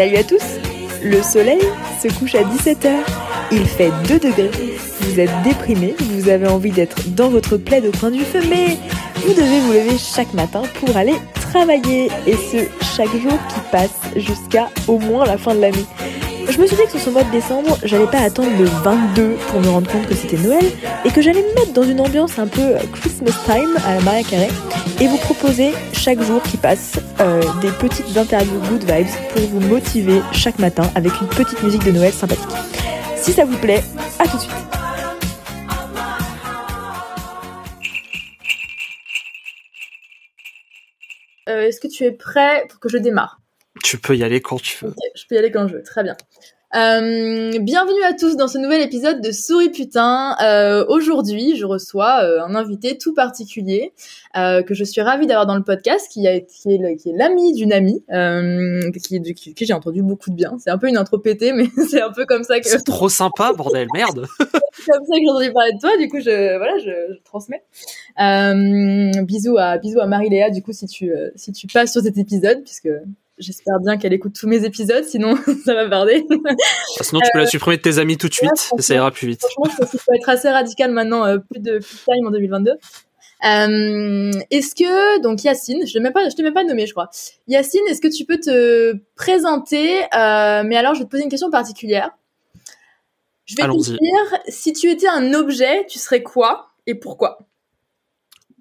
Salut à tous Le soleil se couche à 17h. Il fait 2 degrés. Vous êtes déprimé, vous avez envie d'être dans votre plaid au coin du feu, mais vous devez vous lever chaque matin pour aller travailler. Et ce, chaque jour qui passe jusqu'à au moins la fin de l'année. Je me suis dit que sur ce mois de décembre, j'allais pas attendre le 22 pour me rendre compte que c'était Noël et que j'allais me mettre dans une ambiance un peu Christmas time à la Maria Carré et vous proposer chaque jour qui passe euh, des petites interviews good vibes pour vous motiver chaque matin avec une petite musique de Noël sympathique. Si ça vous plaît, à tout de suite. Euh, Est-ce que tu es prêt pour que je démarre? Tu peux y aller quand tu veux. Je peux y aller quand je veux, très bien. Euh, bienvenue à tous dans ce nouvel épisode de Souris Putain. Euh, Aujourd'hui, je reçois euh, un invité tout particulier que je suis ravie d'avoir dans le podcast, qui, a, qui est l'ami d'une amie, qui, est- qui, qui j'ai entendu beaucoup de bien. C'est un peu une intro pétée, mais c'est un peu comme ça que C'est trop sympa, bordel, merde. c'est comme ça que j'ai entendu parler de toi. Du coup, je voilà, je, je transmets. Bisous à bisous à Marie-Léa. Du coup, si tu si tu passes sur cet épisode, puisque j'espère bien qu'elle écoute tous mes épides, sinon ça va barder. Sinon, tu peux la supprimer de tes amis tout de suite, ça ira plus vite. Franchement, je pense qu'il faut être assez radical maintenant, euh, plus de plus time en 2022. Euh, est-ce que donc Yacine, je ne pas, je t'ai même pas nommé, je crois. Yacine, est-ce que tu peux te présenter euh, Mais alors, je vais te poser une question particulière. Je vais te dire, si tu étais un objet, tu serais quoi et pourquoi?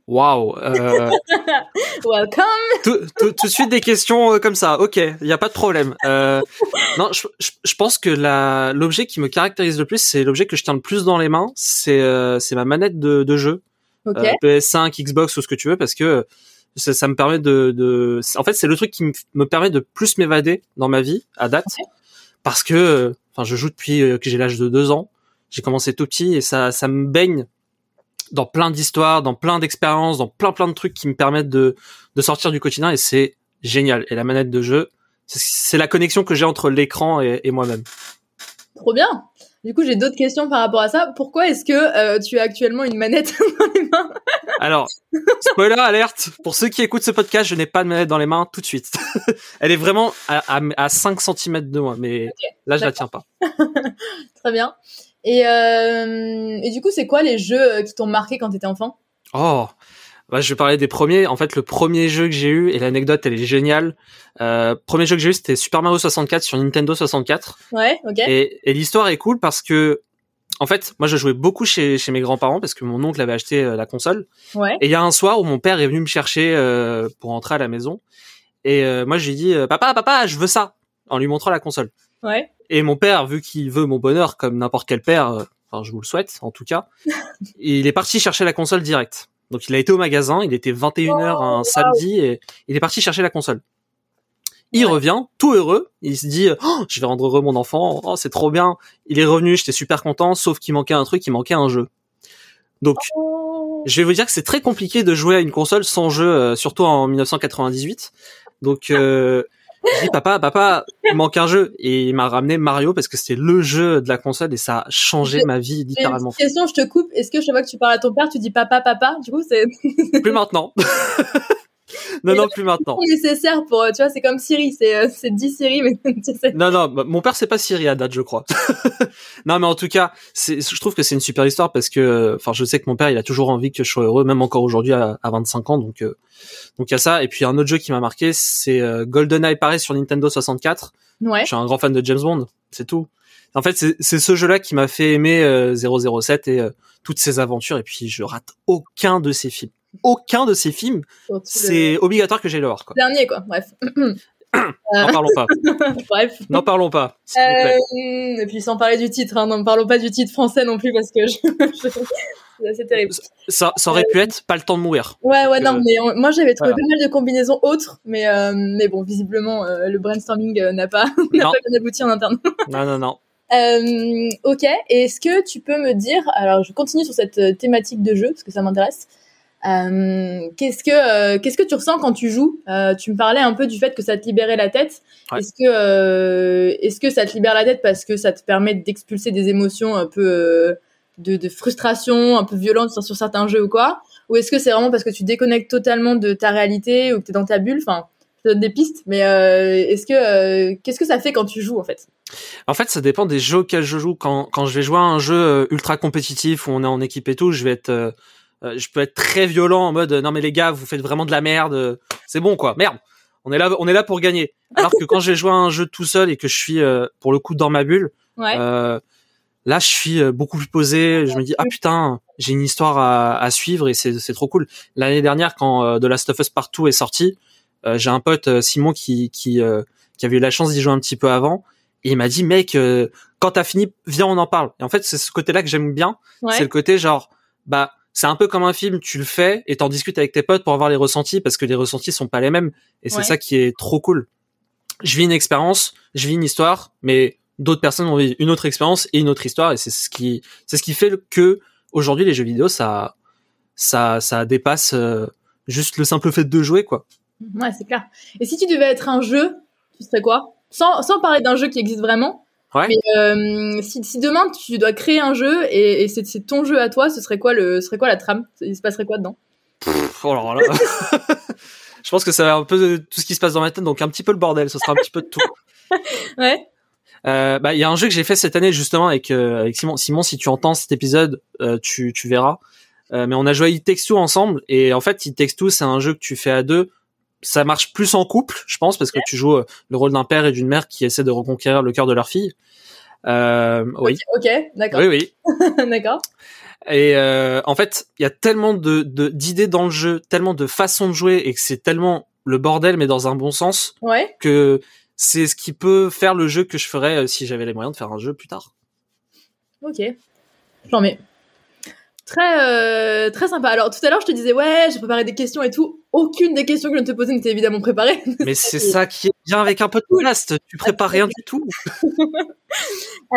Waouh. euh, Welcome. tout, tout- tout de suite des questions euh, comme ça. Ok, il y a pas de problème. Euh, non, je, je, je pense que la l'objet qui me caractérise le plus, c'est l'objet que je tiens le plus dans les mains. C'est euh, c'est ma manette de, de jeu, Ok. euh, PS5, Xbox ou ce que tu veux, parce que ça, ça me permet de, de. En fait, c'est le truc qui me, me permet de plus m'évader dans ma vie à date, parce que, enfin, je joue depuis que j'ai l'âge de deux ans. J'ai commencé tout petit et ça, ça me baigne dans plein d'histoires, dans plein d'expériences, dans plein plein de trucs qui me permettent de, de sortir du quotidien et c'est génial. Et la manette de jeu, c'est- la connexion que j'ai entre l'écran et, et moi-même. Trop bien. Du coup, j'ai d'autres questions par rapport à ça. Pourquoi est-ce que euh, tu as actuellement une manette dans les mains? Alors, spoiler alerte, pour ceux qui écoutent ce podcast, je n'ai pas de manette dans les mains tout de suite. Elle est vraiment à, à, à 5 cm de moi, mais là je la tiens pas. Très bien. Et, euh, et du coup, c'est quoi les jeux euh, qui t'ont marqué quand t'étais enfant? Oh, bah, je vais parler des premiers. En fait, le premier jeu que j'ai eu, et l'anecdote, elle est géniale. Euh, premier jeu que j'ai eu, c'était Super Mario 64 sur Nintendo 64. Ouais, ok. Et, et l'histoire est cool parce que, en fait, moi, je jouais beaucoup chez, chez mes grands-parents parce que mon oncle avait acheté euh, la console. Ouais. Et il y a un soir où mon père est venu me chercher euh, pour entrer à la maison. Et euh, moi, je lui ai dit, papa, papa, je veux ça, en lui montrant la console. Ouais. Et mon père, vu qu'il veut mon bonheur comme n'importe quel père, euh, enfin je vous le souhaite en tout cas, il est parti chercher la console direct. Donc il a été au magasin, il était 21h un samedi et il est parti chercher la console. Il Ouais. revient, tout heureux, il se dit oh, je vais rendre heureux mon enfant, oh, c'est trop bien. Il est revenu, j'étais super content, sauf qu'il manquait un truc, il manquait un jeu. Donc Oh. je vais vous dire que c'est très compliqué de jouer à une console sans jeu, euh, surtout en 1998. Donc, euh, je dis papa, papa, il manque un jeu et il m'a ramené Mario parce que c'était le jeu de la console et ça a changé J'ai- ma vie J'ai une littéralement. petite question, je te coupe. Est-ce que chaque fois que tu parles à ton père, tu dis papa, papa? Du coup, c'est Plus maintenant. non, non, plus maintenant. nécessaire pour, euh, tu vois, c'est comme Siri, c'est euh, c'est 10 Siri, mais tu sais. Non, non, bah, mon père c'est pas Siri à date, je crois. non, mais en tout cas, c'est, je trouve que c'est une super histoire parce que, enfin, je sais que mon père il a toujours envie que je sois heureux, même encore aujourd'hui à, à 25 ans, donc euh, donc il y a ça. Et puis un autre jeu qui m'a marqué, c'est euh, GoldenEye pareil sur Nintendo 64. Ouais. Je suis un grand fan de James Bond, c'est tout. En fait, c'est c'est ce jeu-là qui m'a fait aimer euh, 007 et euh, toutes ses aventures. Et puis, je rate aucun de ses films. Aucun de ses films. C'est obligatoire que j'aille le voir. Quoi. dernier, quoi. Bref. N'en parlons pas. Bref. N'en parlons pas. s'il vous plaît. Euh, et puis sans parler du titre, hein, n'en parlons pas du titre français non plus parce que je... je- c'est terrible. Ça, ça aurait pu être pas le temps de mourir. Ouais, ouais, non, Euh, mais on- moi j'avais trouvé voilà. pas mal de combinaisons autres, mais euh, mais bon, visiblement euh, le brainstorming euh, n'a pas n'a pas bien abouti en interne. Non, non, non. Euh, ok, est-ce que tu peux me dire, alors je continue sur cette euh, thématique de jeu parce que ça m'intéresse. Euh, qu'est-ce que euh, qu'est-ce que tu ressens quand tu joues? Euh, Tu me parlais un peu du fait que ça te libérait la tête. Ouais. Est-ce que est-ce que ça te libère la tête parce que ça te permet d'expulser des émotions un peu de, de frustration, un peu violentes sur, sur certains jeux ou quoi? Ou est-ce que c'est vraiment parce que tu déconnectes totalement de ta réalité ou que tu es dans ta bulle? Enfin, te donne des pistes, mais est-ce que qu'est-ce que ça fait quand tu joues en fait? En fait, ça dépend des jeux auxquels je joue. Quand, quand je vais jouer à un jeu ultra compétitif où on est en équipe et tout, je vais être, euh, euh, je peux être très violent en mode non mais les gars, vous faites vraiment de la merde, euh, c'est bon quoi, merde. On est là, on est là pour gagner. Alors que quand je vais jouer à un jeu tout seul et que je suis euh, pour le coup dans ma bulle, Ouais. euh, là je suis euh, beaucoup plus posé. Je me dis ah putain, j'ai une histoire à, à suivre et c'est c'est trop cool. L'année dernière quand euh, The Last of Us Partout est sorti, euh, j'ai un pote euh, Simon qui qui euh, qui avait eu la chance d'y jouer un petit peu avant et il m'a dit mec euh, quand t'as fini viens on en parle. Et en fait c'est ce côté-là que j'aime bien, ouais. c'est le côté genre bah c'est un peu comme un film, tu le fais et t'en discutes avec tes potes pour avoir les ressentis parce que les ressentis sont pas les mêmes et c'est Ouais. ça qui est trop cool. Je vis une expérience, je vis une histoire, mais d'autres personnes ont vécu une autre expérience et une autre histoire et c'est ce qui c'est ce qui fait que aujourd'hui les jeux vidéo ça ça ça dépasse euh, juste le simple fait de jouer quoi. Ouais, c'est clair. Et si tu devais être un jeu, tu serais quoi? Sans, sans parler d'un jeu qui existe vraiment. Ouais. Mais euh, si, si demain tu dois créer un jeu et, et c'est c'est ton jeu à toi, ce serait quoi le, ce serait quoi la trame? Il se passerait quoi dedans? Pff, oh là je pense que ça va un peu tout ce qui se passe dans ma tête donc un petit peu le bordel, ce sera un petit peu de tout. Ouais. Euh, bah, il y a un jeu que j'ai fait cette année justement avec, euh, avec Simon. Simon, si tu entends cet épisode, tu, tu verras. Mais on a joué It Takes Two ensemble et en fait, It Takes Two, c'est un jeu que tu fais à deux. Ça marche plus en couple, je pense, parce que tu joues euh, le rôle d'un père et d'une mère qui essaient de reconquérir le cœur de leur fille. Euh, oui, Ok, d'accord. oui, oui. d'accord. Et euh, en fait, il y a tellement de de- d'idées dans le jeu, tellement de façons de jouer et que c'est tellement le bordel, mais dans un bon sens, Ouais. que c'est ce qui peut faire le jeu que je ferais euh, si j'avais les moyens de faire un jeu plus tard. Ok. J'en mets. Très, euh, très sympa. Alors, tout à l'heure, je te disais, ouais, j'ai préparé des questions et tout. Aucune des questions que je de te poser n'était évidemment préparée. Mais c'est ça qui est bien avec un podcast. Tu prépares rien du tout.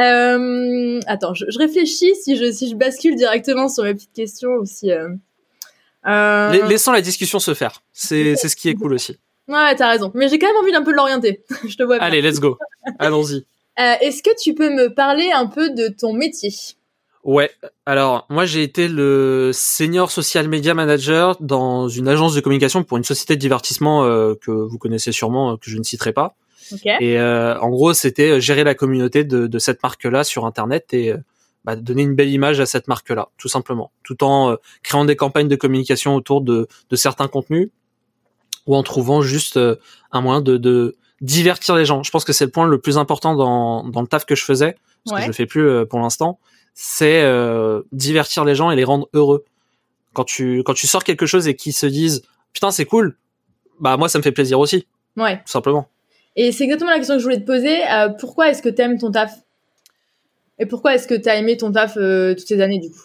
Euh, attends, je, je réfléchis si je, si je bascule directement sur mes petites questions ou si. Euh... La- Laissons la discussion se faire. C'est c'est ce qui est cool aussi. Ouais, t'as raison. Mais j'ai quand même envie d'un peu de l'orienter. je te vois bien. Allez, let's go. Allons-y. Est-ce que tu peux me parler un peu de ton métier? Ouais. Alors, moi, j'ai été le senior social media manager dans une agence de communication pour une société de divertissement euh, que vous connaissez sûrement, euh, que je ne citerai pas. Ok. Et euh, en gros, c'était euh, gérer la communauté de, de cette marque-là sur Internet et bah, donner une belle image à cette marque-là, tout simplement, tout en créant des campagnes de communication autour de, de certains contenus ou en trouvant juste un moyen de, de divertir les gens. Je pense que c'est le point le plus important dans, dans le taf que je faisais, parce Ouais. que je le fais plus pour l'instant, c'est euh, divertir les gens et les rendre heureux. Quand tu quand tu sors quelque chose et qu'ils se disent putain c'est cool, bah moi ça me fait plaisir aussi, Ouais. tout simplement. Et c'est exactement la question que je voulais te poser. Euh, pourquoi est-ce que t'aimes ton taf? Et pourquoi est-ce que t'as aimé ton taf euh, toutes ces années du coup?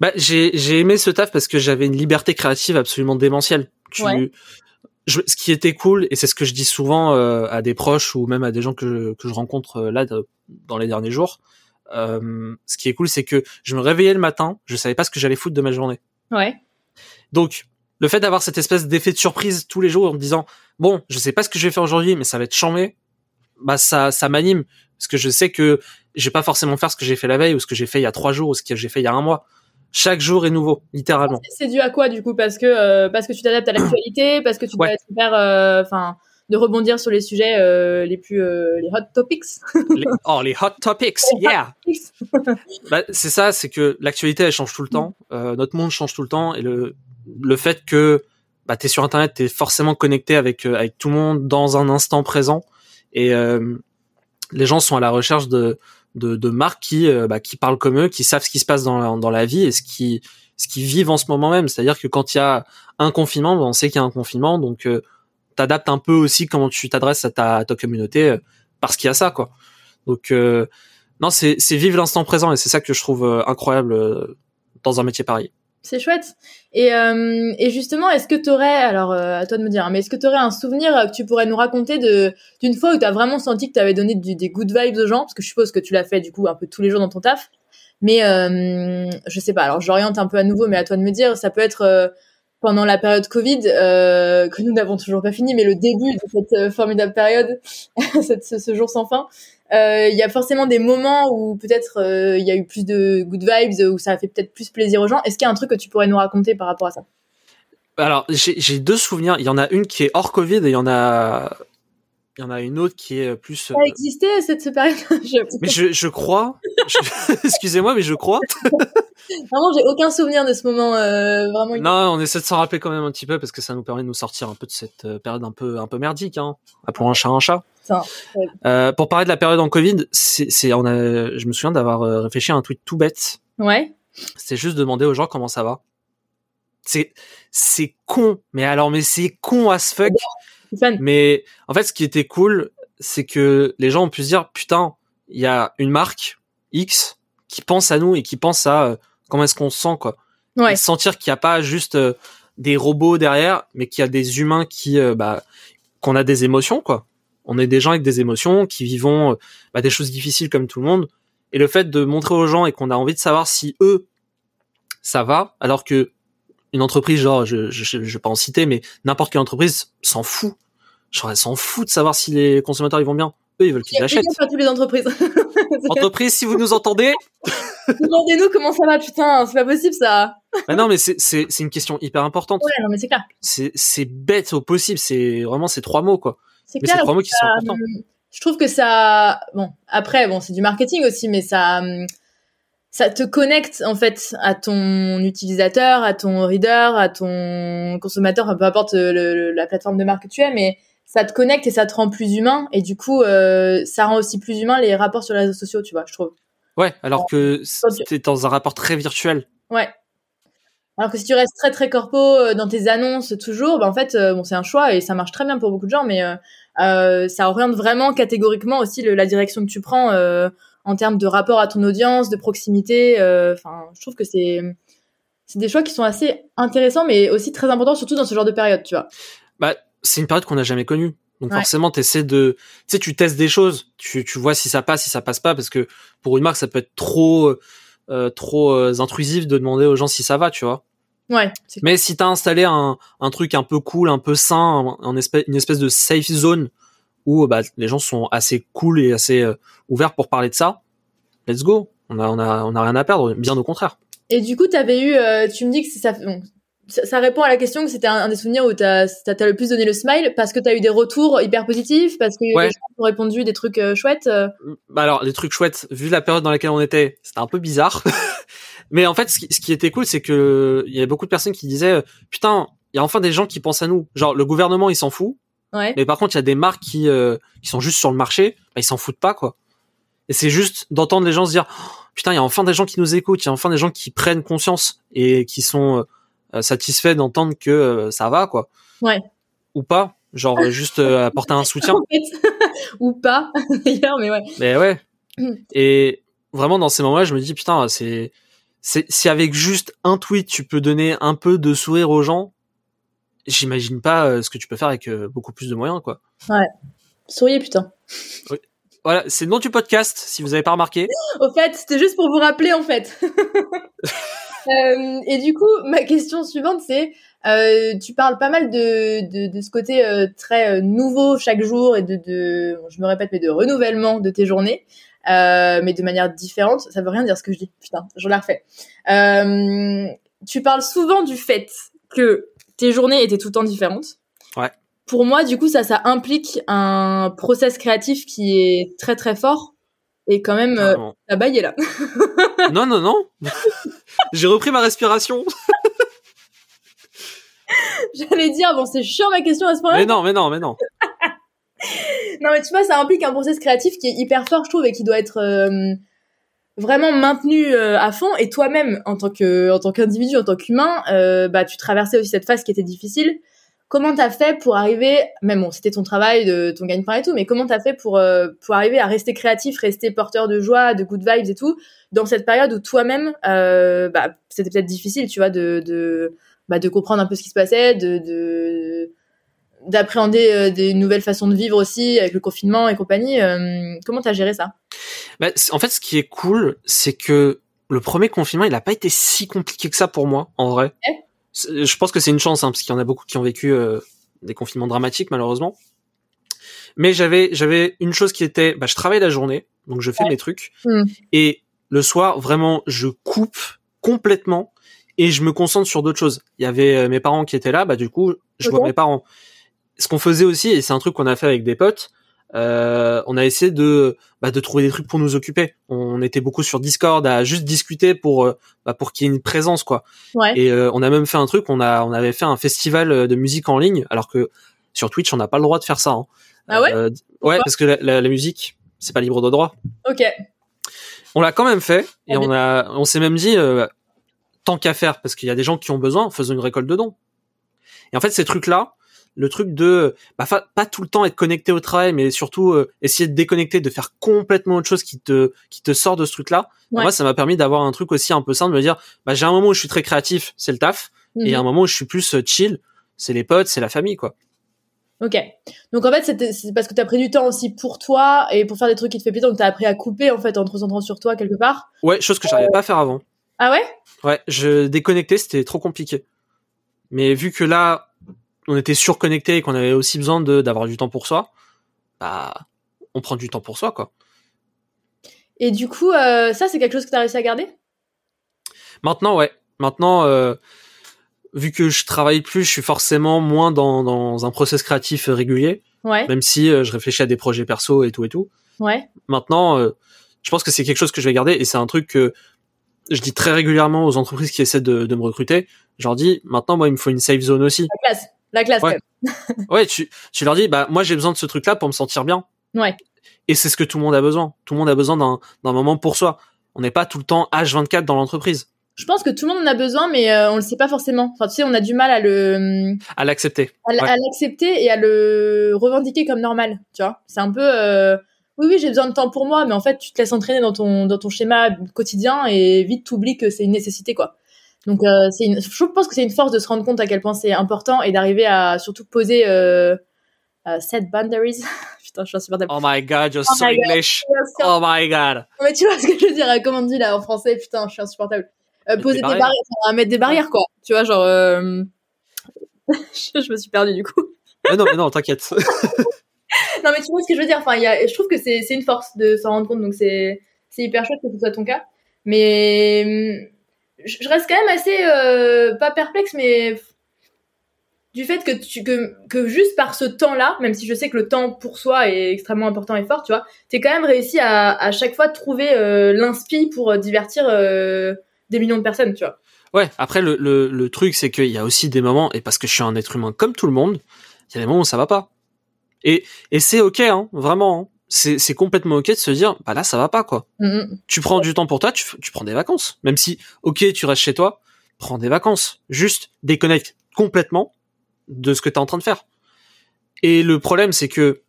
Bah, j'ai j'ai aimé ce taf parce que j'avais une liberté créative absolument démentielle. Tu, Ouais. je, ce qui était cool et c'est ce que je dis souvent euh, à des proches ou même à des gens que je, que je rencontre euh, là de- dans les derniers jours. Euh, ce qui est cool, c'est que je me réveillais le matin, je savais pas ce que j'allais foutre de ma journée. Ouais. Donc, le fait d'avoir cette espèce d'effet de surprise tous les jours en me disant bon, je sais pas ce que je vais faire aujourd'hui, mais ça va être chambé, bah ça, ça m'anime parce que je sais que je vais pas forcément faire ce que j'ai fait la veille ou ce que j'ai fait il y a trois jours ou ce que j'ai fait il y a un mois. Chaque jour est nouveau, littéralement. C'est dû à quoi du coup? Parce que euh, parce que tu t'adaptes à l'actualité, parce que tu Ouais. être hyper, euh, enfin, de rebondir sur les sujets euh, les plus euh, les hot topics. Les- oh, les hot topics, yeah. Bah, c'est ça, c'est que l'actualité elle change tout le temps, euh, notre monde change tout le temps et le le fait que bah t'es sur internet, t'es forcément connecté avec avec tout le monde dans un instant présent et les gens sont à la recherche de de, de marques qui bah, qui parlent comme eux, qui savent ce qui se passe dans la, dans la vie et ce qui ce qui vivent en ce moment même. C'est-à-dire que quand il y a un confinement, bah, on sait qu'il y a un confinement, donc t'adaptes un peu aussi comment tu t'adresses à ta, communauté euh, parce qu'il y a ça quoi. Donc euh, non, c'est c'est vivre l'instant présent et c'est ça que je trouve euh, incroyable dans un métier pareil. C'est chouette. Et, et justement, est-ce que tu aurais, alors à toi de me dire, hein, mais est-ce que tu aurais un souvenir que tu pourrais nous raconter de d'une fois où tu as vraiment senti que tu avais donné des good vibes aux gens? Parce que je suppose que tu l'as fait du coup un peu tous les jours dans ton taf. Mais je sais pas, alors j'oriente un peu à nouveau, mais à toi de me dire, ça peut être pendant la période Covid, euh, que nous n'avons toujours pas fini, mais le début de cette euh, formidable période, cette, ce, jour sans fin. Euh, Il y a forcément des moments où peut-être euh, il y a eu plus de good vibes, où ça a fait peut-être plus plaisir aux gens. Est-ce qu'il y a un truc que tu pourrais nous raconter par rapport à ça? Alors, j'ai deux souvenirs. Il y en a une qui est hors Covid et il y en a, il y en a une autre qui est plus. Ça a existé cette, cette période. mais je, je crois. Excusez-moi, mais je crois. Vraiment, j'ai aucun souvenir de ce moment euh, vraiment. Non, on essaie de s'en rappeler quand même un petit peu parce que ça nous permet de nous sortir un peu de cette euh, période un peu un peu merdique. Hein. Appelons un chat un chat. Ça, euh, pour parler de la période en Covid, c'est, on a, je me souviens d'avoir euh, réfléchi à un tweet tout bête. Ouais. C'est juste demander aux gens comment ça va. C'est c'est con, mais alors mais c'est con as fuck. Mais en fait, ce qui était cool, c'est que les gens ont pu se dire putain, il y a une marque X qui pense à nous et qui pense à euh, comment est-ce qu'on se sent quoi. Ouais. sentir qu'il n'y a pas juste euh, des robots derrière, mais qu'il y a des humains qui euh, bah qu'on a des émotions quoi. On est des gens avec des émotions qui vivons bah, des choses difficiles comme tout le monde. Et le fait de montrer aux gens et qu'on a envie de savoir si eux ça va, alors que une entreprise, genre, je, je, je vais pas en citer, mais n'importe quelle entreprise s'en fout. Genre, elle s'en fout de savoir si les consommateurs ils vont bien. Eux, ils veulent qu'ils achètent. Pas toutes les entreprises. Entreprise, si vous nous entendez. Demandez-nous comment ça va, putain, c'est pas possible ça. Bah non, mais c'est, une question hyper importante. Ouais, non, mais c'est clair. C'est, bête au possible, c'est vraiment ces trois mots, quoi. C'est clair. c'est trois mots qui sont ça, importants. hum, Je trouve que ça, bon, après, bon, c'est du marketing aussi, mais ça, hum, ça te connecte en fait à ton utilisateur, à ton reader, à ton consommateur, enfin, peu importe le- le- la plateforme de marque que tu es, mais ça te connecte et ça te rend plus humain. Et du coup, euh, ça rend aussi plus humain les rapports sur les réseaux sociaux, tu vois, je trouve. Ouais, alors que c'était dans un rapport très virtuel. Ouais. Alors que si tu restes très très corpo euh, dans tes annonces toujours, bah en fait, euh, bon, c'est un choix et ça marche très bien pour beaucoup de gens, mais euh, euh, ça oriente vraiment catégoriquement aussi le- la direction que tu prends euh, en termes de rapport à ton audience, de proximité. euh, Enfin, je trouve que c'est c'est des choix qui sont assez intéressants, mais aussi très importants, surtout dans ce genre de période, tu vois. Bah, c'est une période qu'on n'a jamais connue. Donc Ouais. forcément, t'essaies de, tu sais, tu testes des choses, tu, tu vois si ça passe, si ça passe pas, parce que pour une marque, ça peut être trop, euh, trop euh, intrusif de demander aux gens si ça va, tu vois. Ouais. Mais si t'as installé un, un truc un peu cool, un peu sain, un, un espèce, une espèce de safe zone où bah, les gens sont assez cool et assez euh, ouverts pour parler de ça, let's go. On a, on a, on a rien à perdre, bien au contraire. Et du coup, t'avais eu, euh, tu me dis que ça, bon, ça, ça répond à la question que c'était un, un des souvenirs où t'as t'as t'as le plus donné le smile parce que t'as eu des retours hyper positifs, parce que Ouais. les gens ont répondu des trucs euh, chouettes. euh. Bah alors, les trucs chouettes, vu la période dans laquelle on était, c'était un peu bizarre. Mais en fait, ce qui, ce qui était cool, c'est que il y avait beaucoup de personnes qui disaient, euh, putain, il y a enfin des gens qui pensent à nous. Genre, le gouvernement, il s'en fout. Ouais. Mais par contre, il y a des marques qui, euh, qui sont juste sur le marché, bah, ils s'en foutent pas, quoi. Et c'est juste d'entendre les gens se dire, Oh, putain, il y a enfin des gens qui nous écoutent, il y a enfin des gens qui prennent conscience et qui sont euh, satisfaits d'entendre que euh, ça va, quoi. Ouais. Ou pas. Genre, euh, juste euh, apporter un soutien. Ou pas, d'ailleurs, mais ouais. Mais ouais. Et vraiment, dans ces moments-là, je me dis, putain, c'est, c'est, si avec juste un tweet, tu peux donner un peu de sourire aux gens, j'imagine pas euh, ce que tu peux faire avec euh, beaucoup plus de moyens, quoi. Souriez, putain. Voilà, c'est le nom du podcast, si vous avez pas remarqué. Au fait, c'était juste pour vous rappeler, en fait. Euh, et du coup, ma question suivante, c'est, euh, tu parles pas mal de, de, de ce côté euh, très nouveau chaque jour et de, de, je me répète, mais de renouvellement de tes journées, mais de manière différente. Ça veut rien dire ce que je dis. Putain, je la refais. Tu parles souvent du fait que tes journées étaient tout le temps différentes. Ouais. Pour moi, du coup, ça, ça implique un process créatif qui est très très fort et quand même euh, la baille est là. Non, non, non. J'ai repris ma respiration. J'allais dire, bon, c'est chiant ma question à ce point-là. Mais non, mais non, mais non. Non, mais tu vois, ça implique un process créatif qui est hyper fort, je trouve, et qui doit être euh, vraiment maintenu euh, à fond. Et toi-même, en tant que, en tant qu'individu, en tant qu'humain, euh, bah, tu traversais aussi cette phase qui était difficile. Comment t'as fait pour arriver, même bon, c'était ton travail, de, ton gagne-pain et tout, mais comment t'as fait pour, euh, pour arriver à rester créatif, rester porteur de joie, de good vibes et tout, dans cette période où toi-même, bah, c'était peut-être difficile, tu vois, de, de, bah, de comprendre un peu ce qui se passait, de, de, d'appréhender euh, des nouvelles façons de vivre aussi avec le confinement et compagnie. Euh, comment t'as géré ça? Bah, en fait, ce qui est cool, c'est que le premier confinement, il a pas été si compliqué que ça pour moi, en vrai. Je pense que c'est une chance, hein, parce qu'il y en a beaucoup qui ont vécu euh, des confinements dramatiques, malheureusement. Mais j'avais, j'avais une chose qui était, bah, je travaille la journée, donc je fais Ouais. mes trucs, Mm. et le soir, vraiment, je coupe complètement, et je me concentre sur d'autres choses. Il y avait euh, mes parents qui étaient là, bah du coup, je vois mes parents. Ce qu'on faisait aussi, et c'est un truc qu'on a fait avec des potes, euh, on a essayé de bah, de trouver des trucs pour nous occuper. On était beaucoup sur Discord à juste discuter pour euh, bah, pour qu'il y ait une présence quoi. Ouais. Et euh, on a même fait un truc, on a on avait fait un festival euh, de musique en ligne, alors que sur Twitch on n'a pas le droit de faire ça. hein. Ah ouais Euh, Ouais, parce que la, la- la musique c'est pas libre de droit. Ok. On l'a quand même fait et Ah, on a on s'est même dit euh, tant qu'à faire parce qu'il y a des gens qui ont besoin, faisons une récolte de dons. Et en fait ces trucs là, le truc de bah, pas tout le temps être connecté au travail, mais surtout euh, essayer de déconnecter, de faire complètement autre chose qui te qui te sort de ce truc là. Ouais. Moi ça m'a permis d'avoir un truc aussi un peu simple de me dire bah j'ai un moment où je suis très créatif, c'est le taf, et Mhm. un moment où je suis plus euh, chill, c'est les potes, c'est la famille quoi. Ok. Donc en fait, c'est parce que t'as pris du temps aussi pour toi et pour faire des trucs qui te fait plaisir, donc t'as appris à couper en fait en te concentrant sur toi quelque part. Ouais, chose que j'arrivais pas à faire avant. Ah ouais? Ouais, je déconnectais, c'était trop compliqué. Mais vu que là, on était surconnecté et qu'on avait aussi besoin de d'avoir du temps pour soi, bah, on prend du temps pour soi, quoi. Et du coup, euh, ça c'est quelque chose que t'as réussi à garder? Maintenant, ouais. Maintenant, euh, vu que je travaille plus, je suis forcément moins dans, dans un process créatif régulier, Ouais. même si euh, je réfléchis à des projets perso et tout et tout. Ouais. Maintenant, je pense que c'est quelque chose que je vais garder et c'est un truc que je dis très régulièrement aux entreprises qui essaient de, de me recruter. Je leur dis, maintenant, moi, il me faut une safe zone aussi. La. La classe Ouais. Ouais, tu, tu leur dis, bah, moi, j'ai besoin de ce truc-là pour me sentir bien. Ouais. Et c'est ce que tout le monde a besoin. Tout le monde a besoin d'un, d'un moment pour soi. On n'est pas tout le temps H24 dans l'entreprise. Je pense que tout le monde en a besoin, mais euh, on le sait pas forcément. Enfin, tu sais, on a du mal à le À l'accepter. à, l- Ouais. à l'accepter et à le revendiquer comme normal. Tu vois, c'est un peu. euh, oui, oui, j'ai besoin de temps pour moi, mais en fait, tu te laisses entraîner dans ton dans ton schéma quotidien et vite t'oublies que c'est une nécessité, quoi. Donc, euh, c'est une. Je pense que c'est une force de se rendre compte à quel point c'est important et d'arriver à surtout poser euh, euh, set boundaries. Putain, je suis insupportable. Oh my god, you're Oh so God. English. Oh my god. Mais tu vois ce que je veux dire, comment on dit là en français, putain, je suis insupportable. Euh, poser des des barrières. barrières, enfin, mettre des barrières quoi. Tu vois, genre. je je me suis perdue du coup. Mais non, mais non, t'inquiète. Non, mais tu vois ce que je veux dire. Enfin, y a, je trouve que c'est c'est une force de s'en rendre compte, donc c'est c'est hyper chouette que ce soit ton cas. Mais hum, je reste quand même assez euh, pas perplexe, mais du fait que que, juste par ce temps-là, même si je sais que le temps pour soi est extrêmement important et fort, tu vois, t'es quand même réussi à à chaque fois trouver euh, l'inspi pour euh, divertir euh, des millions de personnes, tu vois. Ouais, après, le, le, le truc, c'est qu'il y a aussi des moments, et parce que je suis un être humain comme tout le monde, il y a des moments où ça va pas. Et, et c'est ok, hein, vraiment. hein. C'est, complètement ok de se dire, bah là, ça va pas, quoi. Mhm. tu prends du temps pour toi, tu, tu prends des vacances. Même si, ok, tu restes chez toi, prends des vacances. Juste déconnecte complètement de ce que tu es en train de faire. Et le problème, c'est que,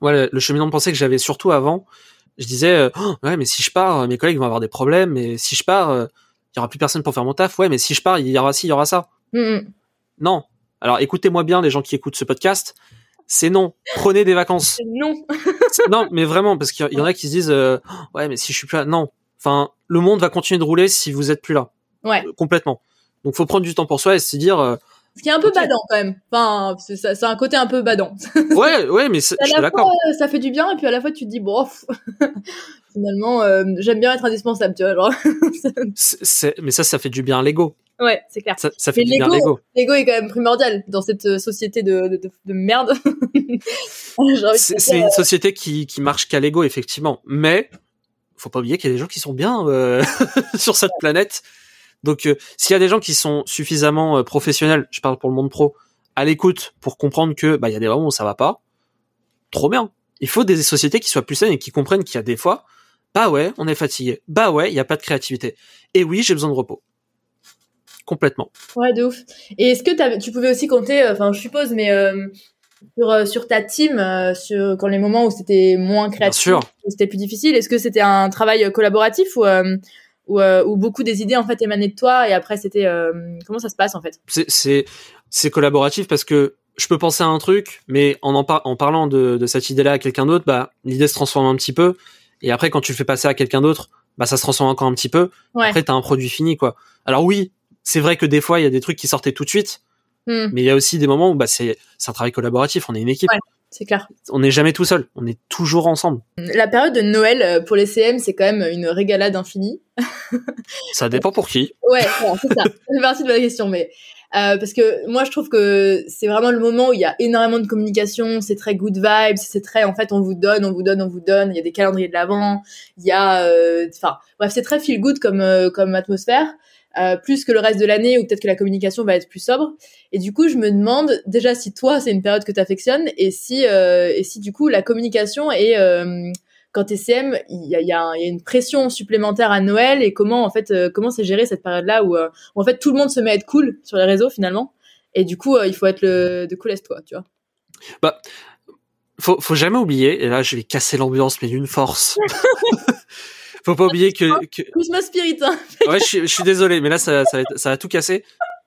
voilà, le cheminement de pensée que j'avais surtout avant, je disais, euh, Oh, ouais, mais si je pars, euh, mes collègues vont avoir des problèmes, mais si je pars, euh, il y aura plus personne pour faire mon taf. Ouais, mais si je pars, il y aura ci, il y aura ça. Mhm. Non. Alors écoutez-moi bien, les gens qui écoutent ce podcast, c'est non. Prenez des vacances. Non. C'est- non, mais vraiment, parce qu'il y en a qui se disent, euh, ouais, mais si je suis plus là, non. Enfin, le monde va continuer de rouler si vous êtes plus là, Ouais. Euh, complètement. Donc, faut prendre du temps pour soi et se dire, euh, Ce qui est un peu badant quand même. Enfin, c'est un côté un peu badant. ouais, ouais, mais c'est- je d'accord. ça fait du bien, et puis à la fois, tu te dis, bon, finalement, j'aime bien être indispensable, tu vois. Genre. Mais ça, ça fait du bien à l'ego. Ouais, c'est clair. Ça, ça fait l'ego. L'ego est quand même primordial dans cette euh, société de, de, de- de merde. C'est une société qui, qui marche qu'à l'ego, effectivement. Mais, faut pas oublier qu'il y a des gens qui sont bien euh, sur cette planète. Donc, euh, s'il y a des gens qui sont suffisamment euh, professionnels, je parle pour le monde pro, à l'écoute pour comprendre que bah il y a des moments où ça va pas, trop bien. Il faut des sociétés qui soient plus saines et qui comprennent qu'il y a des fois, bah ouais, on est fatigué, bah ouais, il y a pas de créativité. Et oui, j'ai besoin de repos. Complètement. Ouais, de ouf. Et est-ce que tu pouvais aussi compter, euh, enfin, je suppose, mais euh, sur, euh, sur ta team, euh, sur, quand les moments où c'était moins créatif, c'était plus difficile, est-ce que c'était un travail collaboratif ou, euh, ou, ou beaucoup des idées en fait émanaient de toi et après c'était comment ça se passe en fait? C'est c'est c'est collaboratif parce que je peux penser à un truc, mais en en, par- en parlant de, de cette idée-là à quelqu'un d'autre, bah l'idée se transforme un petit peu. Et après, quand tu le fais passer à quelqu'un d'autre, bah ça se transforme encore un petit peu. Ouais. Après, t'as un produit fini, quoi. Alors oui, c'est vrai que des fois, il y a des trucs qui sortaient tout de suite, Hmm, mais il y a aussi des moments où bah c'est un travail collaboratif. On est une équipe. Ouais. C'est clair. On n'est jamais tout seul. On est toujours ensemble. La période de Noël euh, pour les CM, c'est quand même une régalade infinie. Ça dépend pour qui. Ouais, c'est ça. C'est partie de ma question, mais euh, parce que moi je trouve que c'est vraiment le moment où il y a énormément de communication, c'est très good vibes, c'est très en fait on vous donne, on vous donne, on vous donne. Il y a des calendriers de l'avant, il y a, euh, enfin bref c'est très feel good comme euh, comme atmosphère. Euh, plus que le reste de l'année ou peut-être que la communication va être plus sobre. Et du coup, je me demande déjà si toi, c'est une période que tu affectionnes et si, euh, et si du coup, la communication est, euh, quand t'es CM, il y a, y, a y a, une pression supplémentaire à Noël et comment en fait euh, comment c'est géré cette période-là où, euh, où, en fait tout le monde se met à être cool sur les réseaux finalement et du coup euh, il faut être le de coolest quoi, tu vois. Bah faut faut jamais oublier et là je vais casser l'ambiance mais d'une force. faut pas oublier que, que... Christmas spirit. Hein. ouais, je, je, suis désolé mais là ça ça ça va tout casser.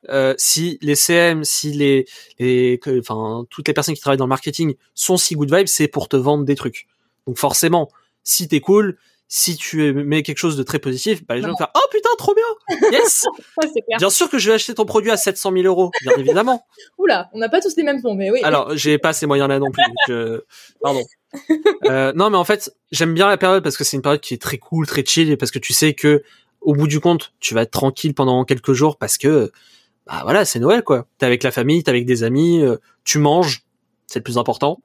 Euh, si les CM, si les, les, enfin toutes les personnes qui travaillent dans le marketing sont si good vibes, c'est pour te vendre des trucs. Donc forcément, si t'es cool, si tu mets quelque chose de très positif, bah les gens vont faire oh putain trop bien, yes. ouais, bien sûr que je vais acheter ton produit à 700 000 euros, bien évidemment. Oula, on n'a pas tous les mêmes fonds, mais oui. Alors j'ai pas ces moyens là non plus. Je... Pardon. euh, non mais en fait j'aime bien la période parce que c'est une période qui est très cool, très chill et parce que tu sais que au bout du compte tu vas être tranquille pendant quelques jours parce que bah voilà c'est Noël quoi. T'es avec la famille, t'es avec des amis, euh, tu manges, c'est le plus important.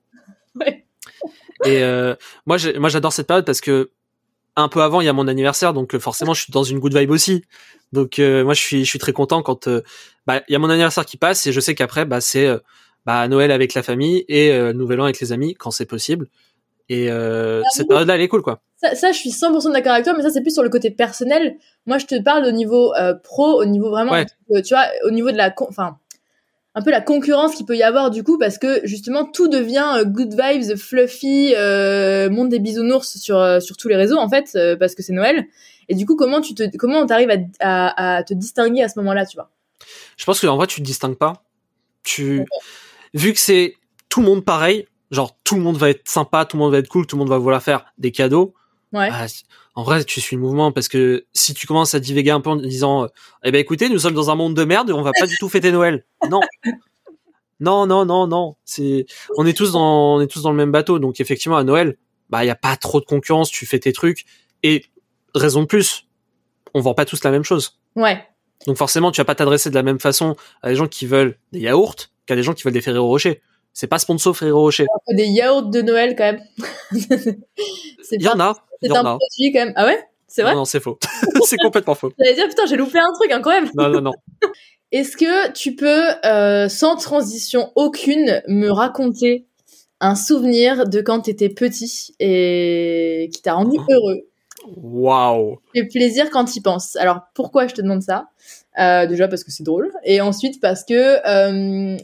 Ouais. Et euh, moi, moi, j'adore cette période parce que un peu avant, il y a mon anniversaire, donc forcément, je suis dans une good vibe aussi. Donc euh, moi, je suis, je suis très content quand euh, bah il y a mon anniversaire qui passe et je sais qu'après, bah c'est bah Noël avec la famille et Nouvel An avec les amis quand c'est possible. Et ah, cette période-là, elle est cool, quoi. Ça, ça je suis 100% d'accord avec toi, mais ça, c'est plus sur le côté personnel. Moi, je te parle au niveau pro, au niveau vraiment, ouais. tu vois, au niveau de la, enfin, un peu la concurrence qu'il peut y avoir du coup parce que justement tout devient euh, good vibes, fluffy, euh, monde des bisounours sur euh, sur tous les réseaux en fait parce que c'est Noël et du coup comment tu te comment t'arrives à, à, à te distinguer à ce moment-là tu vois? Je pense que en vrai tu te distingues pas. Tu vu que c'est tout le monde pareil, genre tout le monde va être sympa, tout le monde va être cool, tout le monde va vouloir faire des cadeaux. Ouais. Bah, en vrai, tu suis le mouvement parce que si tu commences à divaguer un peu en disant, eh ben écoutez, nous sommes dans un monde de merde et on va pas du tout fêter Noël. Non. Non, non, non, non. C'est, on est tous dans, on est tous dans le même bateau. Donc effectivement, à Noël, bah, il y a pas trop de concurrence. Tu fais tes trucs. Et raison de plus, on vend pas tous la même chose. Ouais. Donc forcément, tu vas pas t'adresser de la même façon à des gens qui veulent des yaourts qu'à des gens qui veulent des Ferrero Rocher. C'est pas sponsor Ferrero Rocher. Des yaourts de Noël quand même. Il y en a. C'est un produit quand même. Ah ouais? C'est vrai? Non, non c'est faux. c'est complètement faux. J'allais dire, putain, j'ai loupé un truc incroyable. Non, non, non. Est-ce que tu peux, euh, sans transition aucune, me raconter un souvenir de quand t'étais petit et qui t'a rendu heureux? Waouh Fait plaisir quand t'y penses. Alors, pourquoi je te demande ça? Euh, Déjà parce que c'est drôle. Et ensuite parce que euh,